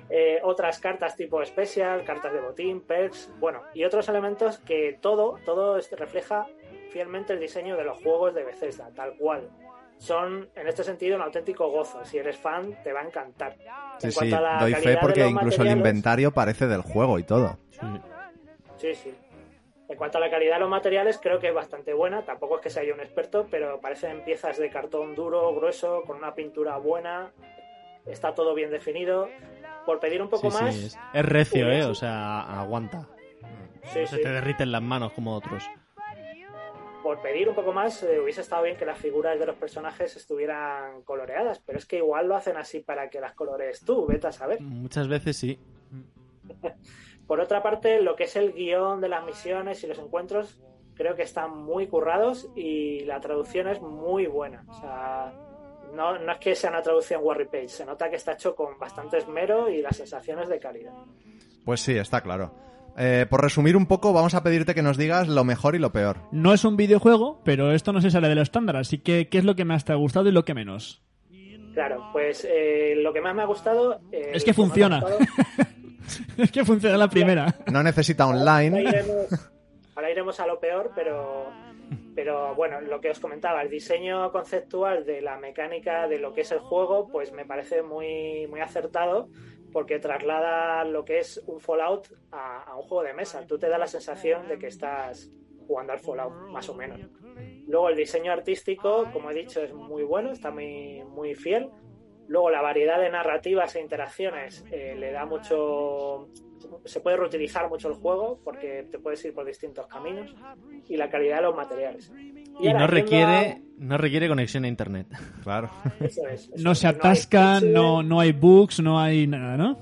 eh, otras cartas tipo especial, cartas de botín, perks, bueno, y otros elementos que todo, todo refleja fielmente el diseño de los juegos de Bethesda, tal cual. Son, en este sentido, un auténtico gozo. Si eres fan, te va a encantar. Sí, En sí, cuanto a la doy fe porque incluso el inventario parece del juego y todo. Sí, sí. En cuanto a la calidad de los materiales, creo que es bastante buena. Tampoco es que sea yo un experto, pero parecen piezas de cartón duro, grueso, con una pintura buena. Está todo bien definido. Por pedir un poco Sí, más. es, es recio, hubiera ¿eh? O sea, aguanta. Sí, no se sí. te derriten las manos como otros. Por pedir un poco más, eh, hubiese estado bien que las figuras de los personajes estuvieran coloreadas, pero es que igual lo hacen así para que las colorees tú, vete a saber. Muchas veces sí. Por otra parte, lo que es el guion de las misiones y los encuentros, creo que están muy currados y la traducción es muy buena. O sea, no, no es que sea una traducción Warry Page, se nota que está hecho con bastante esmero y las sensaciones de calidad. Pues sí, está claro. Eh, por resumir un poco, vamos a pedirte que nos digas lo mejor y lo peor. No es un videojuego, pero esto no se sale de lo estándar. Así que, ¿qué es lo que más te ha gustado y lo que menos? Claro, pues eh, lo que más me ha gustado... eh, Es que funciona. gustado- es que funciona la primera. No necesita Ahora online. iremos, ahora iremos a lo peor, pero, pero bueno, lo que os comentaba, el diseño conceptual de la mecánica de lo que es el juego, pues me parece muy, muy acertado porque traslada lo que es un Fallout a, un juego de mesa. Tú te da la sensación de que estás jugando al Fallout, más o menos. Luego el diseño artístico, como he dicho, es muy bueno, está muy, muy fiel. Luego la variedad de narrativas e interacciones eh, le da mucho... Se puede reutilizar mucho el juego porque te puedes ir por distintos caminos y la calidad de los materiales. Y no requiere, no requiere conexión a internet. Claro. Eso es. eso No es. se hay atasca, pixel, no, no hay bugs, no hay nada, ¿no?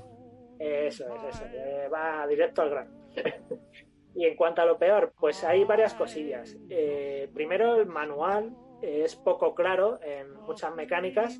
Eso es, eso. eh, va directo al grano. y en cuanto a lo peor, pues hay varias cosillas. Eh, primero, el manual es poco claro en muchas mecánicas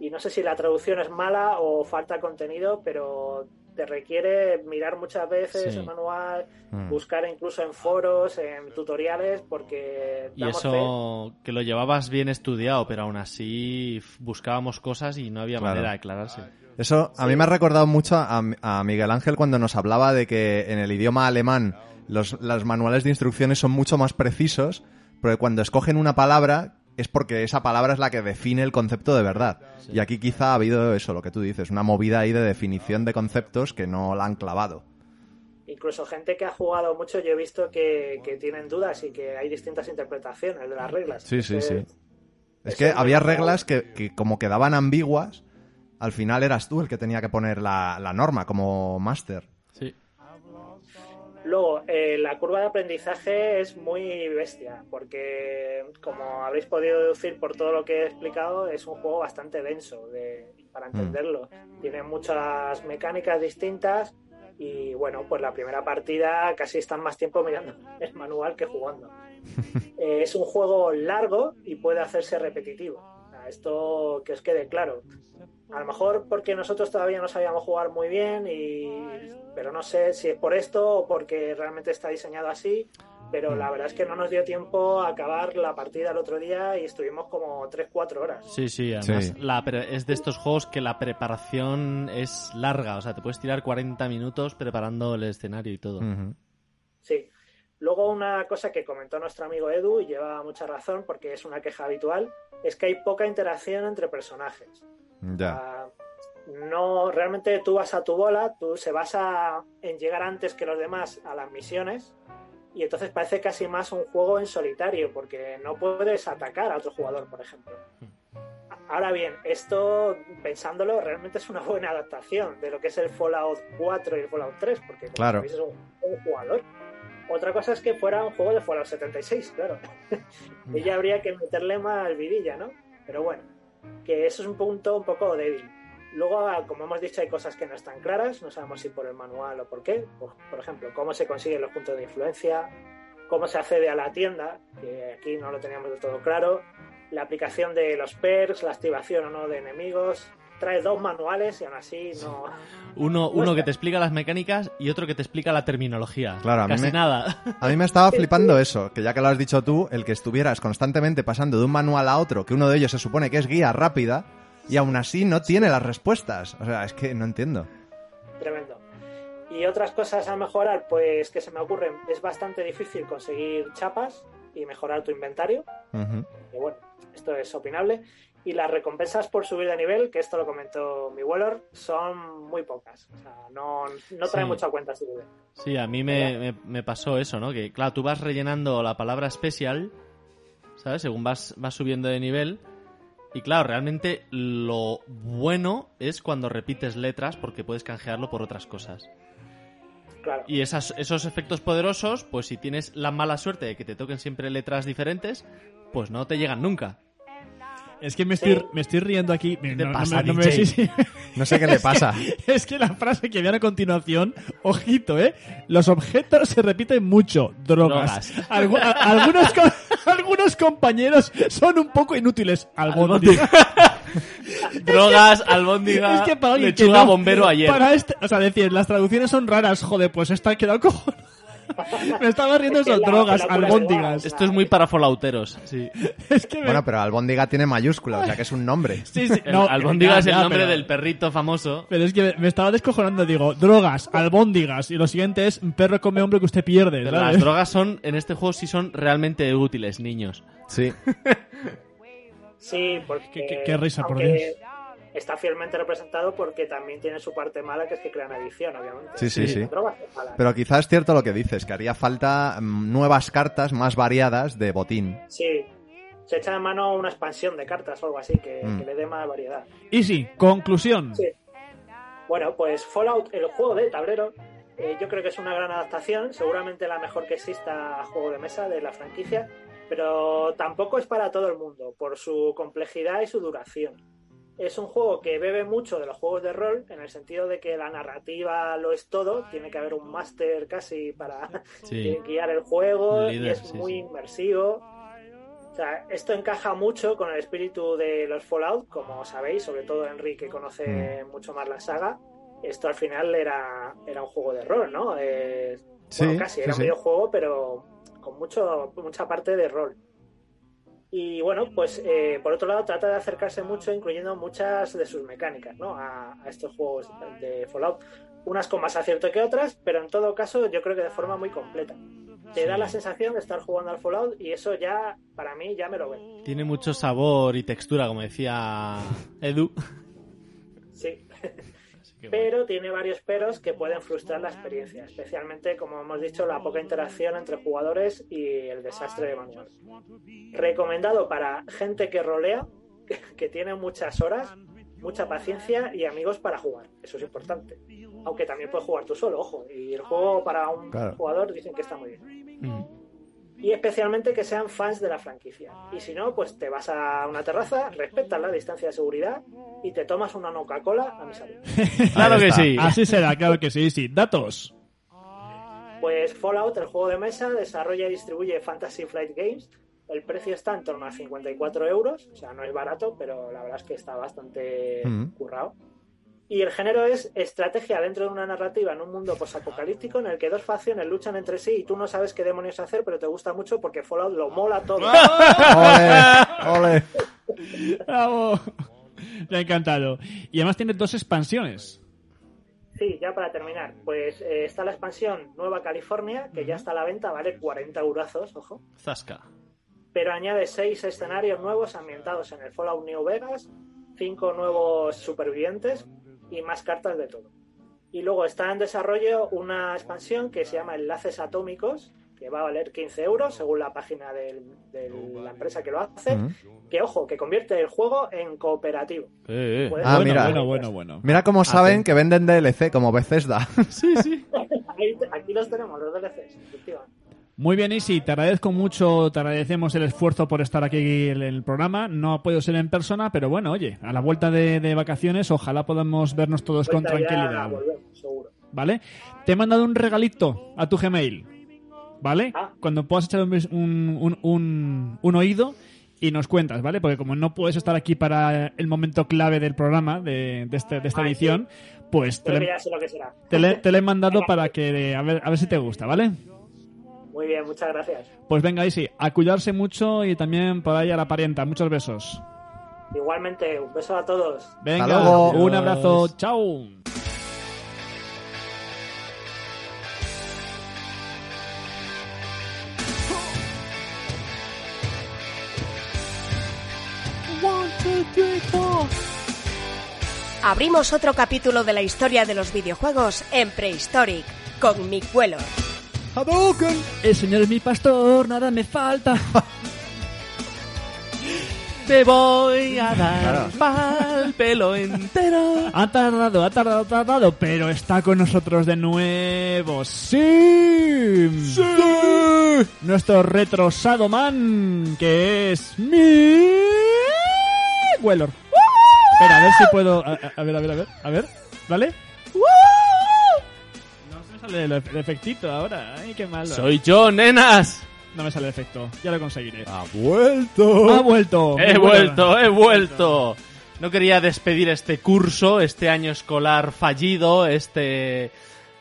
y no sé si la traducción es mala o falta contenido, pero te requiere mirar muchas veces Sí. el manual, Mm. buscar incluso en foros, en tutoriales, porque Y damos fe- eso que lo llevabas bien estudiado, pero aún así buscábamos cosas y no había Claro. manera de aclararse. Eso a mí me ha recordado mucho a, a Miguel Ángel cuando nos hablaba de que en el idioma alemán los, los manuales de instrucciones son mucho más precisos, porque cuando escogen una palabra es porque esa palabra es la que define el concepto de verdad. Y aquí quizá ha habido eso, lo que tú dices, una movida ahí de definición de conceptos que no la han clavado. incluso gente que ha jugado mucho, yo he visto que, que tienen dudas y que hay distintas interpretaciones de las reglas. Sí, sí, sí. Es que había reglas que, que como quedaban ambiguas, al final eras tú el que tenía que poner la, la norma como máster. Luego, eh, la curva de aprendizaje es muy bestia, porque como habréis podido deducir por todo lo que he explicado, es un juego bastante denso de- para entenderlo. Tiene muchas mecánicas distintas y bueno, pues la primera partida casi están más tiempo mirando el manual que jugando. Eh, es un juego largo y puede hacerse repetitivo. O sea, esto que os quede claro. A lo mejor porque nosotros todavía no sabíamos jugar muy bien, y... pero no sé si es por esto o porque realmente está diseñado así. Pero la verdad es que no nos dio tiempo a acabar la partida el otro día y estuvimos como 3-4 horas. Sí, sí, además Sí. La pre- es de estos juegos que la preparación es larga, o sea, te puedes tirar 40 minutos preparando el escenario y todo. Sí. Luego una cosa que comentó nuestro amigo Edu y lleva mucha razón porque es una queja habitual, es que hay poca interacción entre personajes. Ya. Ah, no realmente tú vas a tu bola, tú se basa en llegar antes que los demás a las misiones y entonces parece casi más un juego en solitario porque no puedes atacar a otro jugador, por ejemplo. Ahora bien, esto pensándolo realmente es una buena adaptación de lo que es el Fallout 4 y el Fallout 3 porque como Claro. sabéis, es un juego jugador. Otra cosa es que fuera un juego de Fallout 76, claro. y ya habría que meterle más vidilla, ¿no? Pero bueno, que eso es un punto un poco débil. Luego, como hemos dicho, hay cosas que no están claras, no sabemos si por el manual o por qué. Por, por ejemplo, cómo se consiguen los puntos de influencia, cómo se accede a la tienda, que aquí no lo teníamos del todo claro, la aplicación de los perks, la activación o no de enemigos. Trae dos manuales y aún así no. Uno, uno que te explica las mecánicas y otro que te explica la terminología. Claro, a mí me- nada. A mí me estaba flipando eso, que ya que lo has dicho tú, el que estuvieras constantemente pasando de un manual a otro, que uno de ellos se supone que es guía rápida, y aún así no tiene las respuestas. O sea, es que no entiendo. Tremendo. Y otras cosas a mejorar, pues que se me ocurren, es bastante difícil conseguir chapas y mejorar tu inventario. Que bueno, esto es opinable. Y las recompensas por subir de nivel, que esto lo comentó mi Weller, son muy pocas. O sea, no, no trae Sí. mucha cuenta si duda. Sí, a mí me, me- me pasó eso, ¿no? Que, claro, tú vas rellenando la palabra especial, ¿sabes? Según vas, vas subiendo de nivel. Y claro, realmente lo bueno es cuando repites letras porque puedes canjearlo por otras cosas. Claro. Y esas, esos efectos poderosos, pues si tienes la mala suerte de que te toquen siempre letras diferentes, pues no te llegan nunca. Es que me estoy, me estoy riendo aquí. te No- no pasa, no me- DJ? sí, sí. No sé qué le pasa. Es que la frase que viene a continuación, ojito, ¿eh? Los objetos se repiten mucho. Drogas. Drogas. Algu- a- algunos, co- algunos compañeros son un poco inútiles. Albóndiga. Drogas, albóndiga, Es que para alguien que lechuga, no- bombero ayer. Para este, o sea, decir, las traducciones son raras. Joder, pues esta ha quedado cojo. Me estaba riendo Es que eso, la- drogas, albóndigas. Esto es muy para falauteros, sí. Es que me- Bueno, pero Albóndiga tiene mayúscula, o sea que es un nombre. Sí, sí, El no, albóndiga ya, es el ya, nombre pero- del perrito famoso. Pero es que me- me estaba descojonando, digo, drogas, albóndigas, y lo siguiente es un perro come hombre que usted pierde. Pero ¿sabes? las drogas son, en este juego sí son realmente útiles, niños. Sí. Sí, porque. Qué- qué- qué risa, por aunque Dios. Está fielmente representado porque también tiene su parte mala, que es que crean adicción, obviamente. Sí, sí, sí. Pero quizás es cierto lo que dices, que haría falta mm, nuevas cartas más variadas de botín. Sí. Se echa de mano una expansión de cartas o algo así que, Mm. que le dé más variedad. Y sí, conclusión. Sí. Bueno, pues Fallout, el juego de tablero, eh, yo creo que es una gran adaptación, seguramente la mejor que exista a juego de mesa de la franquicia, pero tampoco es para todo el mundo, por su complejidad y su duración. Es un juego que bebe mucho de los juegos de rol, en el sentido de que la narrativa lo es todo, tiene que haber un máster casi para Sí. guiar el juego, y es sí, muy sí. inmersivo. O sea, esto encaja mucho con el espíritu de los Fallout, como sabéis, sobre todo Enrique que conoce Mm. mucho más la saga. Esto al final era, era un juego de rol, ¿no? Eh, bueno, casi, era un videojuego, pero con mucho, mucha parte de rol. Y bueno, pues eh, por otro lado trata de acercarse mucho, incluyendo muchas de sus mecánicas, ¿no? A, a estos juegos de Fallout. Unas con más acierto que otras, pero en todo caso yo creo que de forma muy completa. Te da la sensación de estar jugando al Fallout y eso ya, para mí, ya me lo ve. Tiene mucho sabor y textura, como decía Edu. Sí. Pero tiene varios peros que pueden frustrar la experiencia, especialmente, como hemos dicho, la poca interacción entre jugadores y el desastre de manual. Recomendado para gente que rolea, que, que tiene muchas horas, mucha paciencia y amigos para jugar. Eso es importante. Aunque también puedes jugar tú solo, ojo. Y el juego para un Claro. jugador dicen que está muy bien. Mm. Y especialmente que sean fans de la franquicia. Y si no, pues te vas a una terraza, respetas la distancia de seguridad y te tomas una Coca-Cola a mi salud. Claro que sí. Así será, claro que sí, sí. Datos. Pues Fallout, el juego de mesa, desarrolla y distribuye Fantasy Flight Games. El precio está en torno a 54 euros, o sea, no es barato, pero la verdad es que está bastante Mm. currado. Y el género es estrategia dentro de una narrativa en un mundo posapocalíptico en el que dos facciones luchan entre sí y tú no sabes qué demonios hacer, pero te gusta mucho porque Fallout lo mola todo. ¡Ole! ¡Ole! Bravo. Me ha encantado. Y además tiene dos expansiones. Sí, ya para terminar, pues eh, está la expansión Nueva California, que ya está a la venta, vale 40 eurazos, ojo. Zasca. pero añade seis escenarios nuevos ambientados en el Fallout New Vegas, cinco nuevos supervivientes, y más cartas de todo. Y luego está en desarrollo una expansión que se llama Enlaces Atómicos, que va a valer 15 euros según la página del- de la empresa que lo hace. Que ojo, que convierte el juego en cooperativo. Eh, eh. Ah, mira. Bueno, bueno, bueno. Mira cómo saben que venden DLC, como Bethesda. Sí, sí. Ahí aquí los tenemos, los DLCs, efectivamente. Muy bien, Isi, te agradezco mucho, te agradecemos el esfuerzo por estar aquí en el programa. No ha podido ser en persona, pero bueno, oye, a la vuelta de, de vacaciones, ojalá podamos vernos todos con tranquilidad. volvemos, seguro. ¿Vale? Te he mandado un regalito a tu Gmail. ¿Vale? Ah. Cuando puedas echar un, un, un- oído y nos cuentas, ¿vale? Porque como no puedes estar aquí para el momento clave del programa, de, de este- de esta edición, pues te le, lo que será. te le- te le he mandado para que a ver, a ver si te gusta, ¿vale? Muy bien, muchas gracias. Pues venga, Isi, a cuidarse mucho y también por ahí a la parienta. Muchos besos. Igualmente, un beso a todos. Venga, luego. un abrazo. Chao. Abrimos otro capítulo de la historia de los videojuegos en Prehistoric con Mick Wheeler. Hadouken. El señor es mi pastor, nada me falta. Te voy a dar pa'l pelo entero. Ha tardado, ha tardado, ha tardado, pero está con nosotros de nuevo. ¡Sí! ¡Sí! Nuestro retrosado man, que es mi... Wellor. Espera, a ver si puedo... A ver, a ver, a ver, a ver, ¿vale? Sale el, efe- el efectito ahora. Ay, qué malo. Soy yo, nenas. No me sale el efecto, ya lo conseguiré. ¡Ha vuelto! Ha vuelto. He vuelto, he vuelto. No quería despedir este curso, este año escolar fallido, este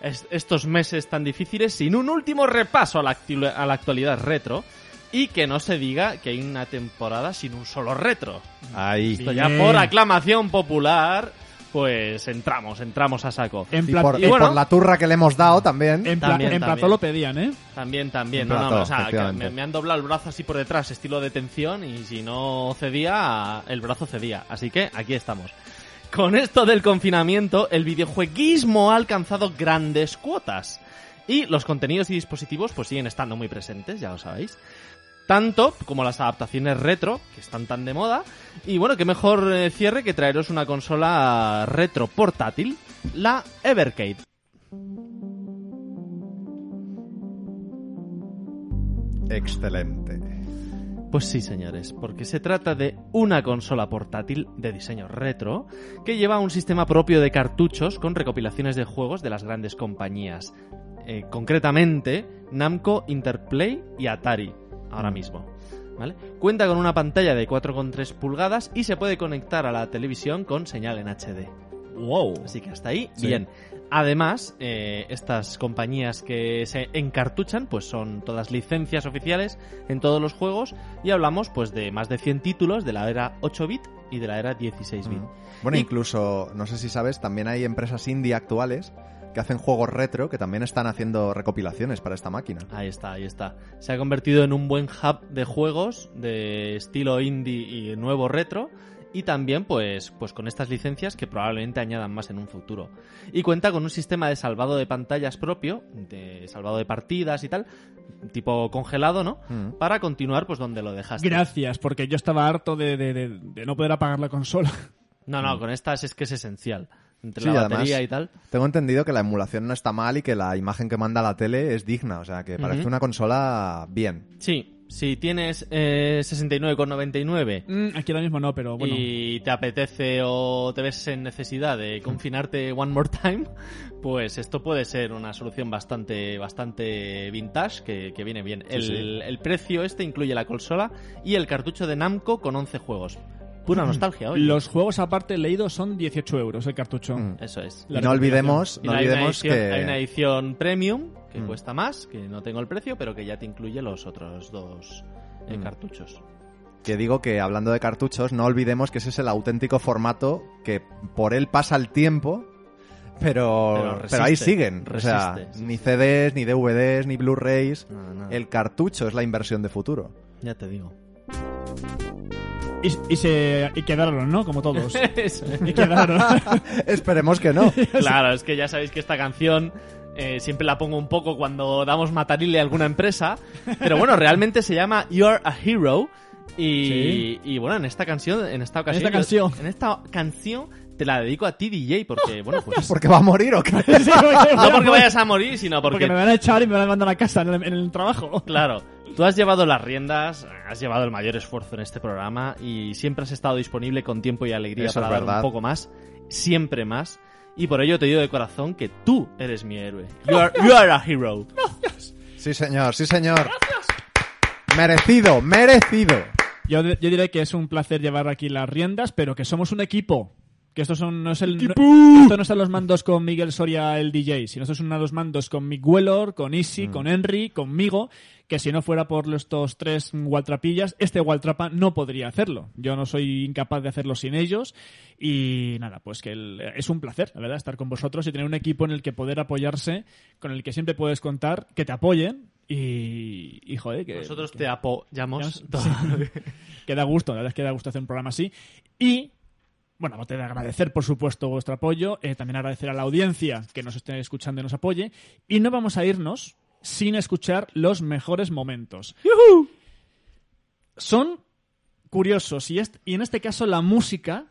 es- estos meses tan difíciles sin un último repaso a la, actu- a la actualidad retro y que no se diga que hay una temporada sin un solo retro. Ahí. Esto ya por aclamación popular, pues entramos, entramos a saco. En, Y por, y y bueno- por la turra que le hemos dado también. en, pla- También, en plató también. lo pedían, ¿eh? También, también. No, no, o sea, me han doblado el brazo así por detrás, estilo de tensión, y si no cedía, el brazo cedía. Así que aquí estamos. Con esto del confinamiento, el videojueguismo ha alcanzado grandes cuotas. Y los contenidos y dispositivos pues siguen estando muy presentes, ya lo sabéis. Tanto como las adaptaciones retro, que están tan de moda. Y bueno, qué mejor eh, cierre que traeros una consola retro portátil, la Evercade. Excelente. Pues sí, señores, porque se trata de una consola portátil de diseño retro que lleva un sistema propio de cartuchos con recopilaciones de juegos de las grandes compañías. Eh, concretamente, Namco, Interplay y Atari, ahora mismo. ¿Vale? Cuenta con una pantalla de 4,3 pulgadas y se puede conectar a la televisión con señal en HD. Wow. Así que hasta ahí, Sí. bien. Además, eh, estas compañías que se encartuchan, pues son todas licencias oficiales en todos los juegos y hablamos pues de más de 100 títulos de la era 8-bit y de la era 16-bit. Mm. Bueno, Y- incluso, no sé si sabes, también hay empresas indie actuales que hacen juegos retro que también están haciendo recopilaciones para esta máquina. Ahí está, ahí está. Se ha convertido en un buen hub de juegos de estilo indie y nuevo retro. Y también, pues, pues con estas licencias que probablemente añadan más en un futuro. Y cuenta con un sistema de salvado de pantallas propio, de salvado de partidas y tal, tipo congelado, ¿no? Mm. Para continuar, pues donde lo dejaste. Gracias, porque yo estaba harto de, de- de- de no poder apagar la consola. No, no, con estas es que es esencial. Entre Sí, la además, batería y tal. Tengo entendido que la emulación no está mal y que la imagen que manda la tele es digna, o sea que parece una consola bien. Sí, si tienes eh, 69,99 Mm, aquí ahora mismo no, pero bueno. y te apetece o te ves en necesidad de confinarte one more time, pues esto puede ser una solución bastante bastante vintage que, que viene bien. el, sí. el precio este incluye la consola y el cartucho de Namco con 11 juegos. Pura nostalgia, oye. Los juegos aparte leídos son 18 euros el cartucho. Mm. Eso es. Y no olvidemos, Y no hay, una olvidemos edición, que hay una edición premium que Mm. cuesta más, que no tengo el precio, pero que ya te incluye los otros dos eh, Mm. cartuchos. que digo que hablando de cartuchos, no olvidemos que ese es el auténtico formato que por él pasa el tiempo, pero, Pero ahí siguen. o sea, resiste, ni sí. CDs, ni DVDs, ni Blu-rays. No, no. El cartucho es la inversión de futuro. Ya te digo. Y, y se y quedaron, ¿no? Como todos. Eso. Y quedaron. Esperemos que no. Claro, es que ya sabéis que esta canción eh, siempre la pongo un poco cuando damos matarile a alguna empresa. Pero bueno, realmente se llama You're a Hero. Y, Sí. y bueno, en esta canción, en esta ocasión. esta yo- canción. en esta canción te la dedico a ti, DJ, porque, bueno, pues. ¿Porque va a morir o qué? Sí, porque- no porque vayas a morir, sino Porque porque. me van a echar y me van a mandar a casa en el, en el trabajo. Claro, tú has llevado las riendas, has llevado el mayor esfuerzo en este programa y siempre has estado disponible con tiempo y alegría Eso para dar un poco más, siempre más. Y por ello te digo de corazón que tú eres mi héroe. You are, you are a hero. Sí, señor, sí, señor. Merecido, merecido. Yo, yo diré que es un placer llevar aquí las riendas, pero que somos un equipo. Que estos son, no es el, no, esto no están los mandos con Miguel Soria, el DJ, sino estos son los mandos con Mick Wellor, con Easy, con Henry, conmigo, que si no fuera por estos tres Waltrapillas, este Waltrapa no podría hacerlo. Yo no soy incapaz de hacerlo sin ellos. Y nada, pues que el- es un placer, la verdad, estar con vosotros y tener un equipo en el que poder apoyarse, con el que siempre puedes contar, que te apoyen y, y joder, que... Nosotros que- te apoyamos. Sí. que da gusto, la verdad es que da gusto hacer un programa así. Y, bueno, aparte de agradecer, por supuesto, vuestro apoyo, eh, también agradecer a la audiencia que nos esté escuchando y nos apoye. Y no vamos a irnos sin escuchar los mejores momentos. Son curiosos y, y en este caso la música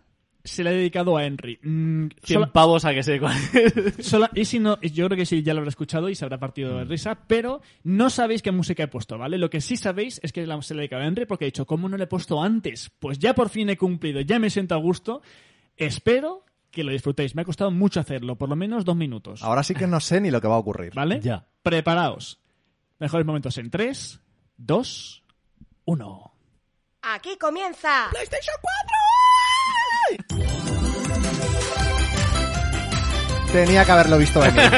se la he dedicado a Henry. Mm, 100 sola- pavos a que sé cuál es. Sola- y si no, yo creo que sí, ya lo habrá escuchado y se habrá partido de risa, pero no sabéis qué música he puesto, ¿vale? Lo que sí sabéis es que la, se le he dedicado a Henry porque he dicho, ¿cómo no le he puesto antes? Pues ya por fin he cumplido, ya me siento a gusto. Espero que lo disfrutéis. Me ha costado mucho hacerlo, por lo menos dos minutos. Ahora sí que no sé ni lo que va a ocurrir. ¿Vale? Ya. Preparaos. Mejores momentos en 3, 2, 1. Aquí comienza PlayStation Tenía que haberlo visto venir.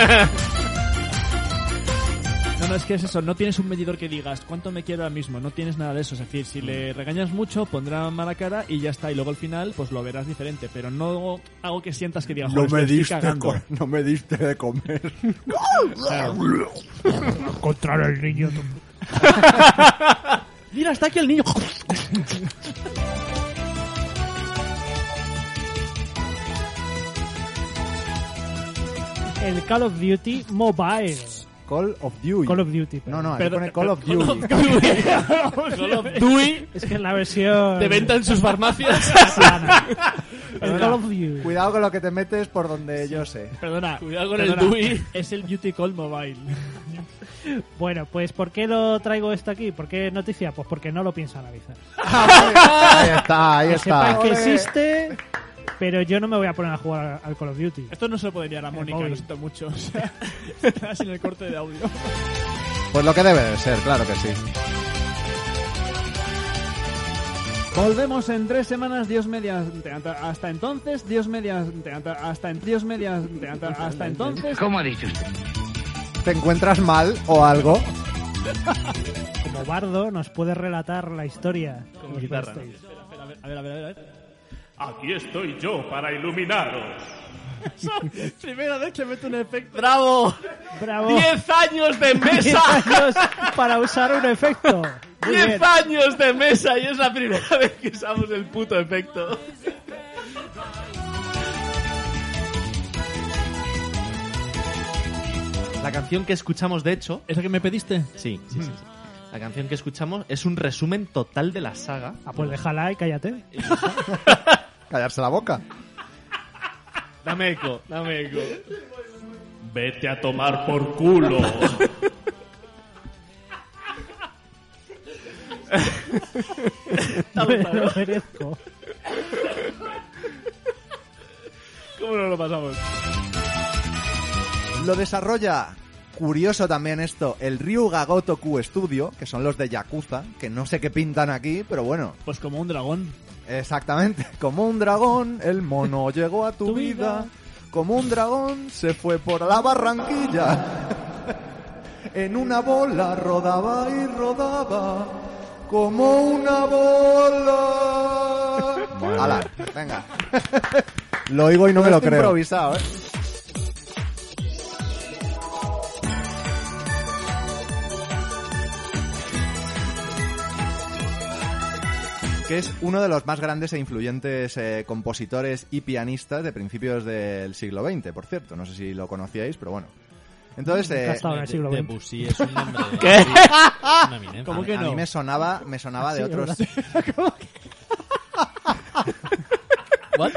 No, no, es que es eso, no tienes un medidor que digas cuánto me quiero ahora mismo, no tienes nada de eso. Es decir, si le regañas mucho, pondrá mala cara y ya está. Y luego al final, pues lo verás diferente. Pero no hago que sientas que digas, No "Joder, me, diste cagando". co- no me diste de comer. Contra el niño. Mira, está aquí el niño. El Call of Duty Mobile. Call of Duty. Call of Duty. No, no, Perdón, pone Call of Call of Duty. Call of Duty Es que es la versión. de venta en sus farmacias. El Perdona. Call of Duty. Cuidado con lo que te metes por donde yo sé. Perdona. Cuidado con el Dewey. Es el Duty Call Mobile. Bueno, pues ¿por qué lo traigo esto aquí? ¿Por qué noticia? Pues porque no lo pienso analizar. Ahí está, ahí que sepáis está. que existe, pero yo no me voy a poner a jugar al Call of Duty. Esto no se lo puede enviar a Mónica, móvil. lo siento mucho. O sea, sin el corte de audio. Pues lo que debe de ser, claro que sí. Volvemos en tres semanas, Dios mediante. Hasta entonces, Dios mediante. Hasta en Dios mediante. Hasta entonces. ¿Cómo ha dicho usted? ¿Te encuentras mal o algo? Como bardo nos puede relatar la historia. Como guitarra. A ver, a ver, a ver, a ver. Aquí estoy yo para iluminaros. Primera vez que meto un efecto. ¡Bravo! ¡Bravo! ¡Diez años de Diez mesa! años para usar un efecto. Muy ¡Diez bien. años de mesa! Y es la primera vez que usamos el puto efecto. La canción que escuchamos, de hecho... ¿Esa que me pediste? Sí, sí, sí. sí. La canción que escuchamos es un resumen total de la saga. Ah, pues déjala y cállate. Callarse la boca. Dame eco, dame eco. Vete a tomar por culo. Me lo merezco. ¿Cómo no lo pasamos? Lo desarrolla, curioso también esto, el Ryuga Gotoku Studio, que son los de Yakuza, que no sé qué pintan aquí, pero bueno, Pues como un dragón. Exactamente. Como un dragón, el mono llegó a tu, Tu vida. vida. Como un dragón, se fue por la barranquilla. en una bola rodaba y rodaba. Como una bola. Ala, venga. lo oigo y no me lo creo. improvisado, ¿eh? Que es uno de los más grandes e influyentes eh, compositores y pianistas de principios del siglo XX, por cierto. No sé si lo conocíais, pero bueno. Entonces, eh, estado en el siglo XX. Debussy es un nombre. ¿Qué? Una. ¿Cómo a, que a no? mí me sonaba, me sonaba de Sí, otros What?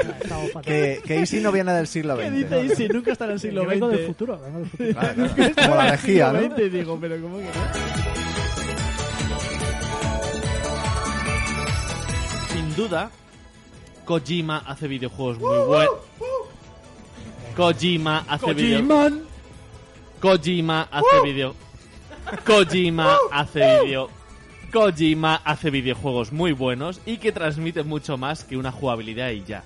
Fatal. que, que Easy no viene del siglo ¿Qué XX. dice Isi? Nunca estará en el siglo Yo vengo del XX. futuro, vengo del futuro. Claro, claro. Como la lejía, ¿no? XX, digo, pero ¿cómo que no? Sin duda, Kojima hace videojuegos muy buenos. Kojima hace videojuegos. Kojima hace video. Kojima hace video. Kojima hace videojuegos muy buenos y que transmiten mucho más que una jugabilidad y ya.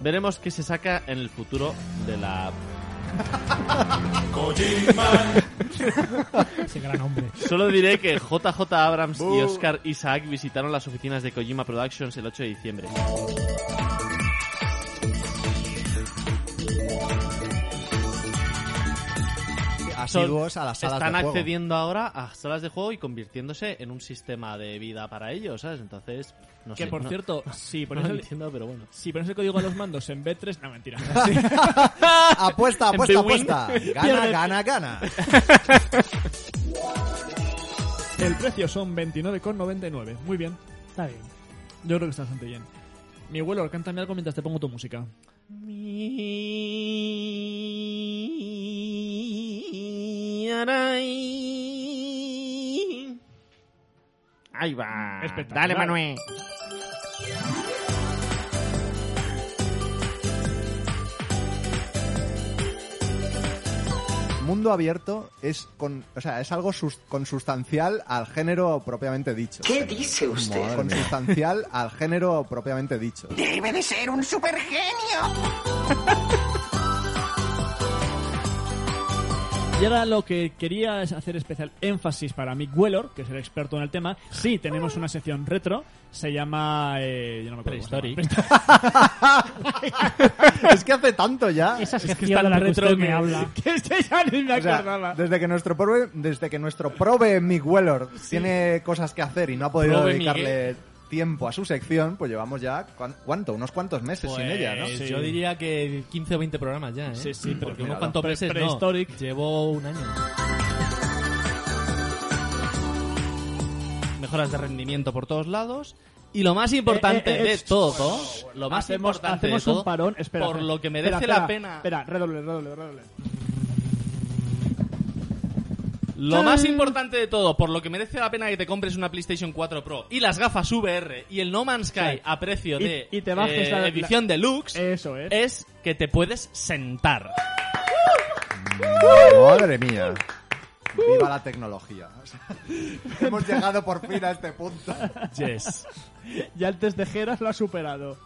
Veremos qué se saca en el futuro de la. Ese gran hombre. Solo diré que JJ Abrams y Oscar Isaac visitaron las oficinas de Kojima Productions el 8 de diciembre. Asiduos a las salas Están de juego. accediendo ahora a salas de juego y convirtiéndose en un sistema de vida para ellos, ¿sabes? Entonces, no Que sé. por no- cierto, si no pones, lo el, entiendo, pero bueno. si pones el código a los mandos en B3... No, mentira. Apuesta, apuesta, apuesta. Gana, gana, gana. El precio son 29,99. Muy bien. Está bien. Yo creo que está bastante bien. Mi abuelo, cántame algo mientras te pongo tu música. Ahí va. Dale, Manuel. Mundo abierto es con, o sea, es algo sus- consustancial al género propiamente dicho. ¿Qué dice usted? Consustancial al género propiamente dicho. Debe de ser un supergenio. Y ahora lo que quería es hacer especial énfasis para Mick Wellor, que es el experto en el tema. Sí, tenemos una sección retro. Se llama... Eh, yo no me acuerdo Prehistoric. es que hace tanto ya. Esa Es que está de la que retro usted que- me habla. que ya ni me O sea, desde que nuestro prove, desde que nuestro prove Mick Weller tiene cosas que hacer y no ha podido Prove dedicarle tiempo a su sección, pues llevamos ya ¿cuán- cuánto, unos cuantos meses sin ella, ¿no? Pues Sí. Yo diría que 15 o 20 programas ya, ¿eh? Sí, sí, pero Porque unos cuantos Pre- meses no. Prehistoric. Llevo un año. Mejoras de rendimiento por todos lados. Y lo más importante Eh, eh, eh, de todo, lo más hacemos, importante hacemos de todo, un parón. Espera, por espera. lo que merece Espera, la espera, pena. Espera, redoble, redoble, redoble. Lo más importante de todo, por lo que merece la pena que te compres una PlayStation 4 Pro y las gafas VR y el No Man's Sky Sí. a precio Y- de y te bajes eh, la- la- edición deluxe, Eso es. es que te puedes sentar. Madre mía. Viva la tecnología. Hemos llegado por fin a este punto. Yes. Ya el test de Geras lo ha superado.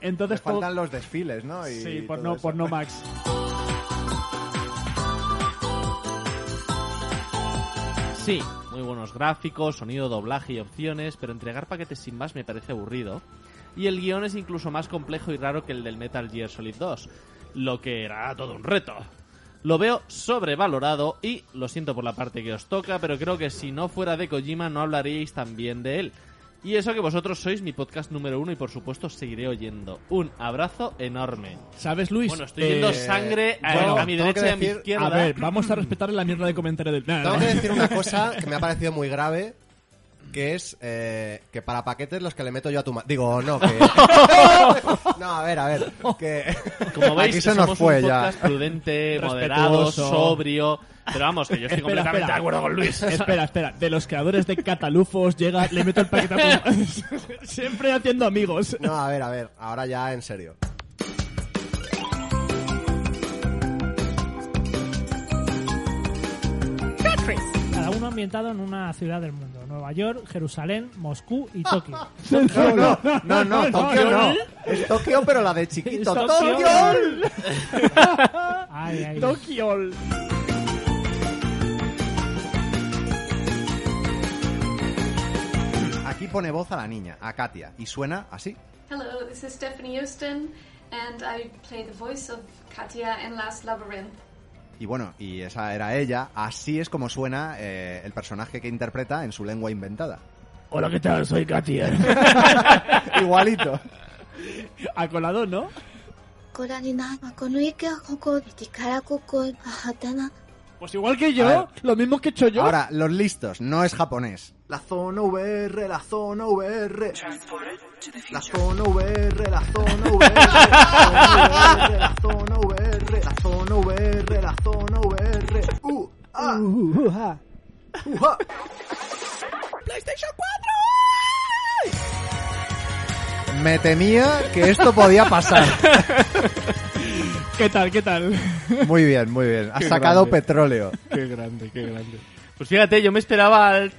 Entonces, faltan los desfiles, ¿no? Y Sí, por no, eso. por no Max. Sí, muy buenos gráficos, sonido, doblaje y opciones, pero entregar paquetes sin más me parece aburrido. Y el guion es incluso más complejo y raro que el del Metal Gear Solid 2, lo que era todo un reto. Lo veo sobrevalorado y lo siento por la parte que os toca, pero creo que si no fuera de Kojima no hablaríais tan bien de él. Y eso que vosotros sois mi podcast número uno y por supuesto seguiré oyendo. Un abrazo enorme. ¿Sabes, Luis? Bueno, estoy viendo Eh, sangre a, bueno, a mi derecha y a mi izquierda. A ver, vamos a respetar la mierda de comentario del... Nah, Tengo nah. que decir una cosa que me ha parecido muy grave, que es eh, que para paquetes los que le meto yo a tu ma- Digo, no, que... no, a ver, a ver, que... Como veis, Aquí se somos nos fue un ya. prudente, moderado, sobrio. Pero vamos, que yo estoy Espera, completamente espera. de acuerdo con Luis. Espera, espera. De los creadores de Catalufos llega, le meto el paquete a tu... Siempre haciendo amigos. No, a ver, a ver, ahora ya en serio. Cada uno ambientado en una ciudad del mundo. Nueva York, Jerusalén, Moscú y Tokio. No, no, no, no, Tokio no. Es Tokio, pero la de chiquito. Tokio. ¡Tokio! Pone voz a la niña, a Katia, y suena así. Hello, this is Stephanie Houston, and I play the voice of Katia in Last Labyrinth. Y bueno, y esa era ella. Así es como suena eh, el personaje que interpreta en su lengua inventada. Hola, ¿qué tal? Soy Katia. Igualito. A colado, ¿no? Pues igual que yo, lo mismo que he hecho yo. Ahora, los listos, no es japonés. La zona VR, la zona VR. La zona VR, la zona VR. La zona VR, la zona VR, la zona VR. Uh, ah. uh-huh. Uh-huh. PlayStation 4. Me temía que esto podía pasar. ¿Qué tal? ¿Qué tal? Muy bien, muy bien. Has Qué sacado grande. petróleo. Qué grande, qué grande. Pues fíjate, yo me esperaba el...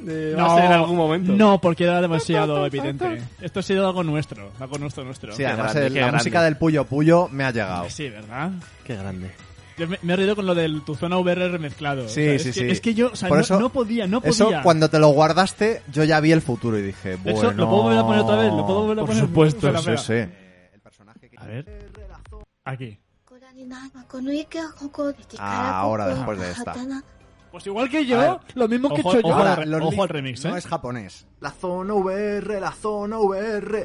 de base en algún momento. No, porque era demasiado evidente. Esto ha sido algo nuestro, algo nuestro nuestro. Sí, además grande, el- la grande. música del Puyo Puyo me ha llegado. Sí, ¿verdad? Qué grande. Yo me, me he reído con lo del tu zona VR remezclado. Sí, O sea, sí, es sí. Que, es que yo, o sea, Por no, eso- no podía, no podía. Eso, cuando te lo guardaste, yo ya vi el futuro y dije, bueno... hecho, ¿lo puedo volver a poner otra vez? ¿Lo puedo volver a Por poner? supuesto, Espera, sí, sí. A ver. Aquí. Ah, ahora ah, después de esta. Pues igual que yo, lo mismo que hecho yo. Ahora, los ojo al remix, ¿eh? No es japonés. La zona VR, la zona VR.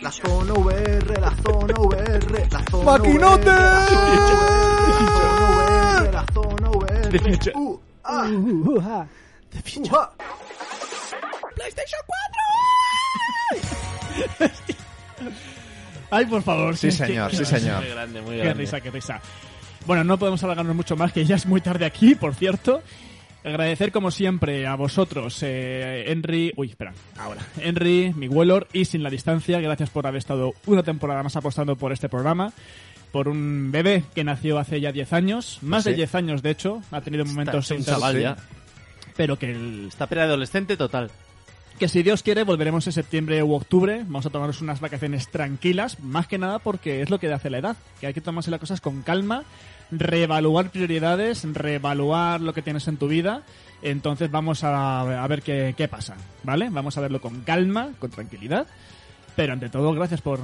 La zona VR, la zona VR. La zona ¡Maquinote! La zona VR, la zona VR. The Future. Uh, ah. uh, uh, Uh. uh, ah. uh PlayStation 4! Ay, por favor. Sí, señor, sí, señor. Muy grande, muy Qué grande. risa, qué risa. Bueno, no podemos alargarnos mucho más, que ya es muy tarde aquí, por cierto. Agradecer, como siempre, a vosotros, eh, Henry... Uy, espera, ahora. Henry, Miguelor y Sin la Distancia, gracias por haber estado una temporada más apostando por este programa. Por un bebé que nació hace ya 10 años, más de Sí. 10 años, de hecho. Ha tenido momentos Está en chaval ya. Pero que el, Está preadolescente total. Que si Dios quiere volveremos en septiembre u octubre, vamos a tomarnos unas vacaciones tranquilas, más que nada porque es lo que hace la edad, que hay que tomarse las cosas con calma, reevaluar prioridades, reevaluar lo que tienes en tu vida, entonces vamos a, a ver qué, qué pasa, ¿vale? Vamos a verlo con calma, con tranquilidad. Pero ante todo, gracias por,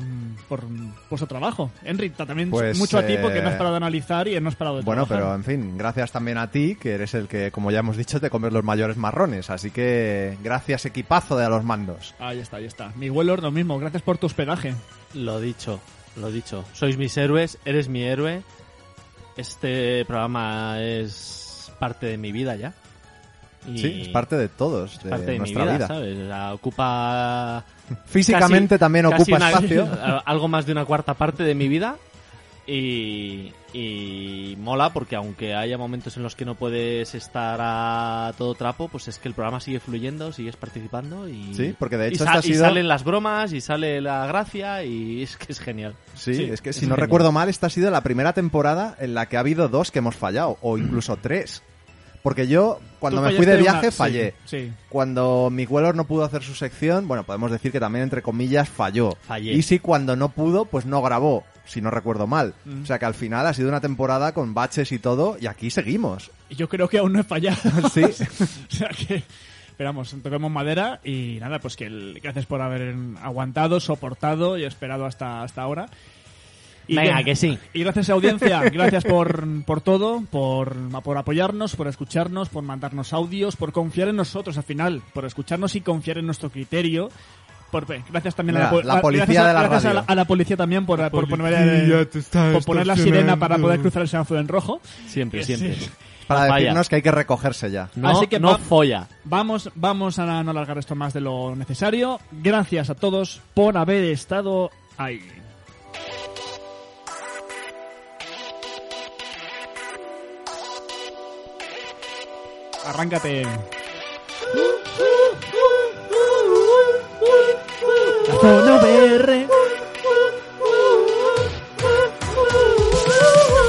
por, su trabajo. Henry, también Pues, mucho a ti porque eh, no has parado de analizar y no has parado de Bueno, trabajar. pero en fin, gracias también a ti, que eres el que, como ya hemos dicho, te comes los mayores marrones. Así que gracias, equipazo de a los mandos. Ahí está, ahí está. Mi Wellor, lo mismo, gracias por tu hospedaje. Lo dicho, lo dicho. Sois mis héroes, eres mi héroe. Este programa es parte de mi vida ya. Y Sí, es parte de todos, de parte de mi nuestra vida, vida. ¿sabes? O sea, ocupa... Físicamente también casi ocupa una- espacio. algo más de una cuarta parte de mi vida. Y, y mola porque aunque haya momentos en los que no puedes estar a todo trapo, pues es que el programa sigue fluyendo, sigues participando y, Sí, porque de y hecho ha y sido- salen las bromas y sale la gracia y es que es genial. Sí, es que si no recuerdo mal, esta ha sido la primera temporada en la que ha habido dos que hemos fallado, o incluso tres. Porque yo, cuando Tú me fui de viaje, una- fallé. sí. Cuando Miguelor no pudo hacer su sección, bueno, podemos decir que también, entre comillas, falló. Fallé. Y si cuando no pudo, pues no grabó, si no recuerdo mal. Mm. O sea que al final ha sido una temporada con baches y todo, y aquí seguimos. Y yo creo que aún no he fallado. Sí. o sea que, esperamos, toquemos madera y nada, pues que el- gracias por haber aguantado, soportado y esperado hasta, hasta ahora. Y Venga, que sí. Y gracias audiencia, gracias por, por todo, por, por apoyarnos, por escucharnos, por mandarnos audios, por confiar en nosotros al final, por escucharnos y confiar en nuestro criterio. Por, gracias también Mira, a la, po- la policía gracias a- de la gracias a radio. la, a la policía también por, por poner, policía te está por poner la sirena para poder cruzar el semáforo en rojo. Siempre, Sí. siempre. Para decirnos que hay que recogerse ya. No, Así que no va- folla. Vamos, vamos a no alargar esto más de lo necesario. Gracias a todos por haber estado ahí. Arráncate. La zona VR.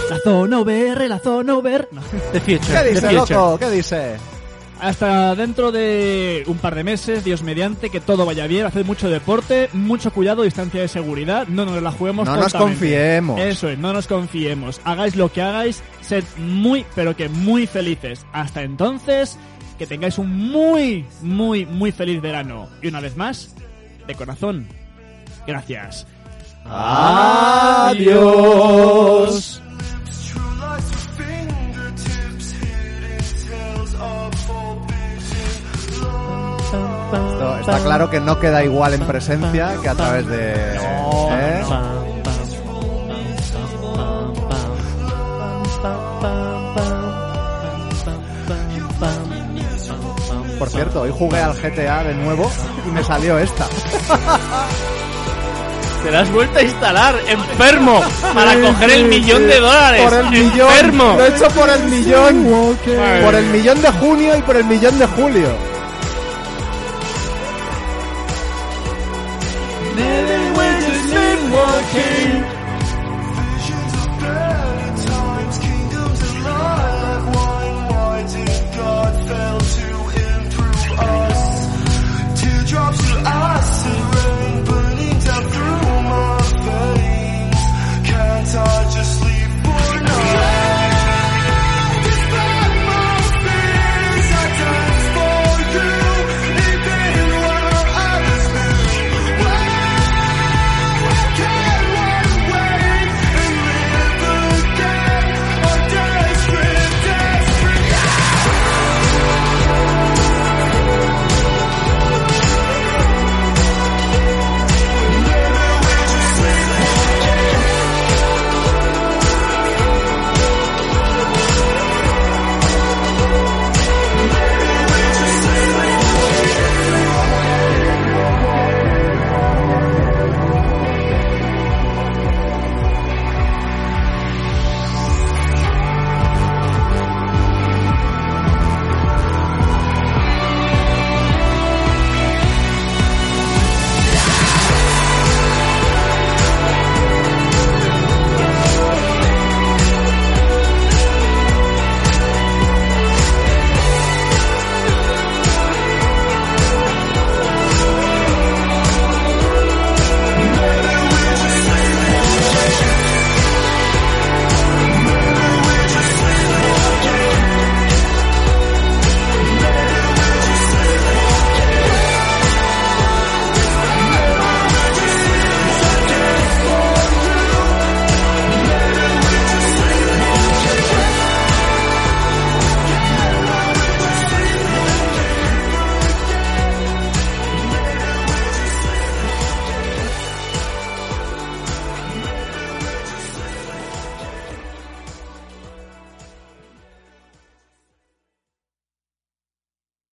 La zona VR, la zona VR. No. The future, ¿Qué dice, loco? ¿Qué dice? Hasta dentro de un par de meses, Dios mediante, que todo vaya bien, haced mucho deporte, mucho cuidado, distancia de seguridad, no nos la juguemos No nos confiemos. Eso es, no nos confiemos. Hagáis lo que hagáis, Sed muy, pero que muy felices. Hasta entonces, que tengáis un muy, muy, muy feliz verano. Y una vez más, de corazón, gracias. Adiós. Está claro que no queda igual en presencia que a través de... ¿eh? Por cierto, hoy jugué al GTA de nuevo y me salió esta. Te la has vuelto a instalar, enfermo, para coger el millón de dólares. Por el millón. Enfermo. Lo he hecho por el millón. Por el millón de junio y por el millón de julio.